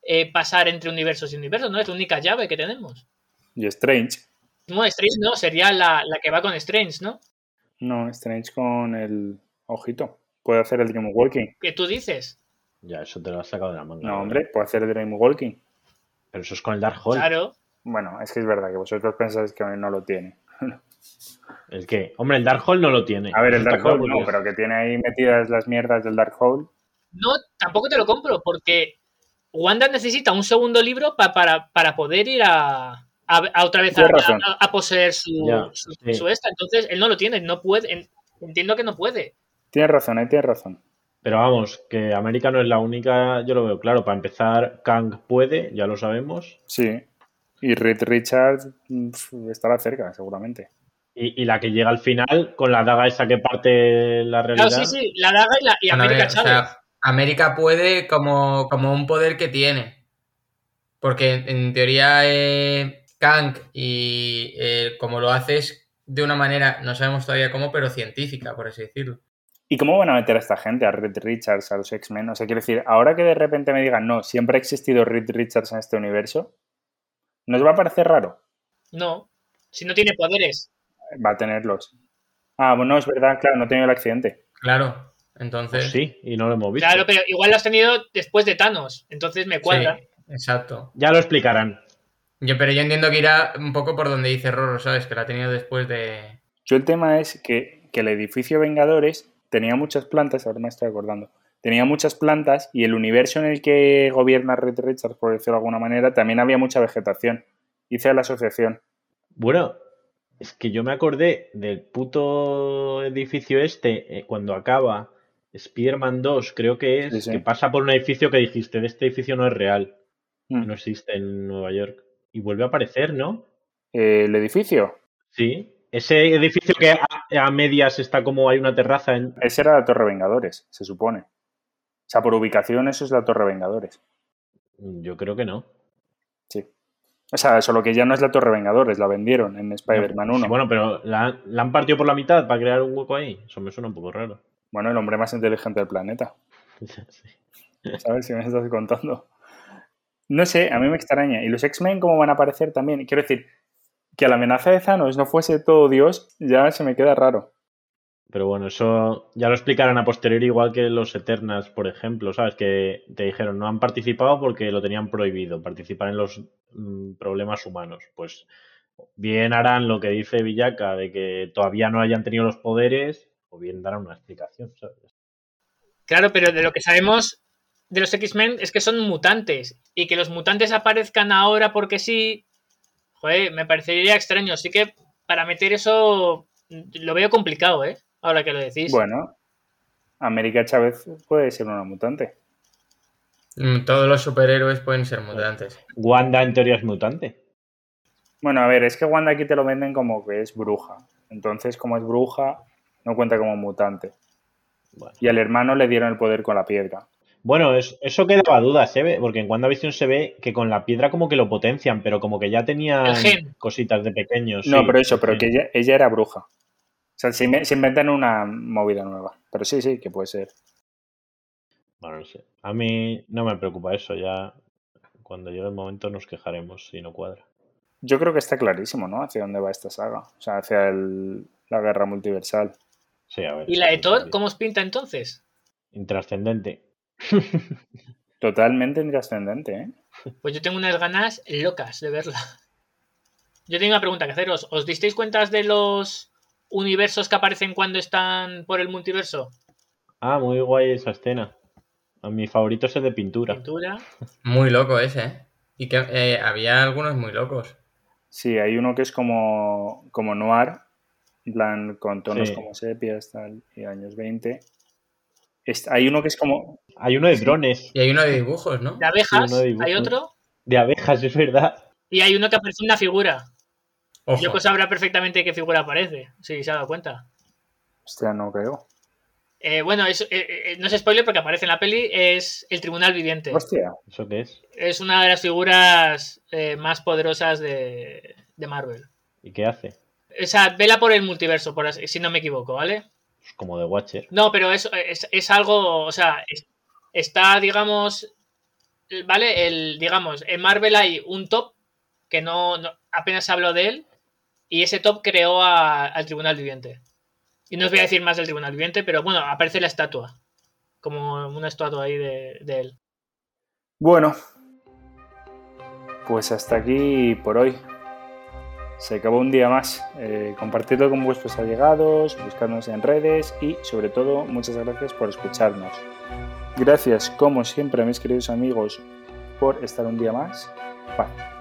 eh, pasar entre universos y universos, ¿no? Es la única llave que tenemos. Y Strange, No, Strange no, sería la, la que va con Strange, ¿no? No, Strange con el ojito. Puede hacer el Dream Walking. ¿Qué tú dices? Ya, eso te lo has sacado de la manga. No, hombre, puede hacer el Dream Walking. Pero eso es con el Dark Hole. Claro. Bueno, es que es verdad que vosotros pensáis que no lo tiene. El que, hombre, el Dark Hole no lo tiene. A ver, el Dark Hole no, pero que tiene ahí metidas las mierdas del Dark Hole. No, tampoco te lo compro, porque Wanda necesita un segundo libro pa- para, para poder ir a, a, a otra vez a, poseer su, Ya, su- sí. su esta. Entonces, él no lo tiene, no puede. en- Entiendo que no puede. Tienes razón, ahí tienes razón. Pero vamos, que América no es la única, yo lo veo claro. Para empezar, Kang puede, ya lo sabemos. Sí. Y Reed Richards mm, estará cerca, seguramente. Y, y la que llega al final con la daga esa que parte la realidad. Claro, sí, sí, la daga y, la, y Bueno, a América o Chávez. sea, América puede como, como un poder que tiene. Porque en, en teoría eh, Kang y eh, como lo haces de una manera, no sabemos todavía cómo, pero científica, por así decirlo. ¿Y cómo van a meter a esta gente, a Reed Richards, a los X-Men? O sea, quiero decir, ahora que de repente me digan, no, siempre ha existido Reed Richards en este universo, ¿nos va a parecer raro? No, si no tiene poderes. Va a tenerlos. Ah, bueno, es verdad, claro, no ha tenido el accidente. Claro, entonces... Pues sí, y no lo hemos visto. Claro, pero igual lo has tenido después de Thanos. Entonces me cuadra. Sí, exacto. Ya lo explicarán. Yo, pero yo entiendo que irá un poco por donde dice Roro, ¿sabes? Que la ha tenido después de... Yo el tema es que, que el edificio Vengadores tenía muchas plantas, ahora me estoy acordando, tenía muchas plantas y el universo en el que gobierna Reed Richards, por decirlo de alguna manera, también había mucha vegetación. Hice la asociación. Bueno, es que yo me acordé del puto edificio este eh, cuando acaba Spider-Man 2, creo que es, Sí, sí. que pasa por un edificio que dijiste, de este edificio no es real, Mm. no existe en Nueva York. Y vuelve a aparecer, ¿no? ¿El edificio? Sí. Ese edificio que a, a medias está como hay una terraza en... Esa era la Torre Vengadores, se supone. O sea, por ubicación eso es la Torre Vengadores. Yo creo que no. Sí. O sea, solo que ya no es la Torre Vengadores, la vendieron en Spider-Man 1. Sí, bueno, pero la, la han partido por la mitad para crear un hueco ahí. Eso me suena un poco raro. Bueno, el hombre más inteligente del planeta. Sí. ¿Sabes? Si me estás contando. No sé, a mí me extraña. ¿Y los X-Men cómo van a aparecer también? Quiero decir, que la amenaza de Thanos no fuese todo Dios, ya se me queda raro. Pero bueno, eso ya lo explicarán a posteriori, igual que los Eternals, por ejemplo, ¿sabes? Que te dijeron, no han participado porque lo tenían prohibido, participar en los mm, problemas humanos. Pues bien harán lo que dice Villaca de que todavía no hayan tenido los poderes, o bien darán una explicación, ¿sabes? Claro, pero de lo que sabemos de los X-Men es que son mutantes. Y que los mutantes aparezcan ahora porque sí. Joder, me parecería extraño. Así que para meter eso lo veo complicado, ¿eh? Ahora que lo decís. Bueno, América Chávez puede ser una mutante. Mm, Todos los superhéroes pueden ser mutantes. Wanda en teoría es mutante. Bueno, a ver, es que Wanda aquí te lo venden como que es bruja. Entonces, como es bruja, no cuenta como mutante. Bueno. Y al hermano le dieron el poder con la piedra. Bueno, es- eso quedaba duda, se ve, porque en WandaVision se ve que con la piedra como que lo potencian, pero como que ya gen. cositas de pequeños. No, sí, pero eso, pero que ella, ella era bruja. O sea, se, inve- se inventan una movida nueva. Pero sí, sí, que puede ser. Bueno, no sé. A mí no me preocupa eso, ya cuando llegue el momento nos quejaremos si no cuadra. Yo creo que está clarísimo, ¿no? Hacia dónde va esta saga. O sea, hacia el- la guerra multiversal. Sí, a ver. ¿Y la de Thor cómo os pinta entonces? Intrascendente. Totalmente intrascendente, ¿eh? Pues yo tengo unas ganas locas de verla. Yo tengo una pregunta que haceros. ¿Os disteis cuentas de los universos que aparecen cuando están por el multiverso? Ah, muy guay esa escena. A mi favorito es el de pintura. Pintura. Muy loco ese, ¿eh? Y que eh, había algunos muy locos. Sí, hay uno que es como, como noir, en plan con tonos Sí. como sepias tal, y años 20. Hay uno que es como... Hay uno de drones, Y hay uno de dibujos, ¿no? De abejas. de hay otro. de abejas, es verdad. Y hay uno que aparece una figura. Ojo. Yo sabrá perfectamente qué figura aparece. Sí, se ha dado cuenta. Hostia, no creo. Eh, bueno, es- eh, eh, no es spoiler porque aparece en la peli. Es el Tribunal Viviente. Hostia, ¿Eso qué es? Es una de las figuras eh, más poderosas de, de Marvel. ¿Y qué hace? O sea, vela por el multiverso, por así- si no me equivoco, ¿vale? Como de Watcher. No, pero es, es, es algo, o sea, es- está, digamos, ¿vale? El, digamos, en Marvel hay un top que no, no- apenas se habló de él y ese top creó a- al Tribunal Viviente. Y no os voy a decir más del Tribunal Viviente, pero bueno, aparece la estatua, como una estatua ahí de, de él. Bueno, pues hasta aquí por hoy. Se acabó un día más. Eh, compartidlo con vuestros allegados, buscadnos en redes y sobre todo muchas gracias por escucharnos. Gracias como siempre a mis queridos amigos por estar un día más. Paz.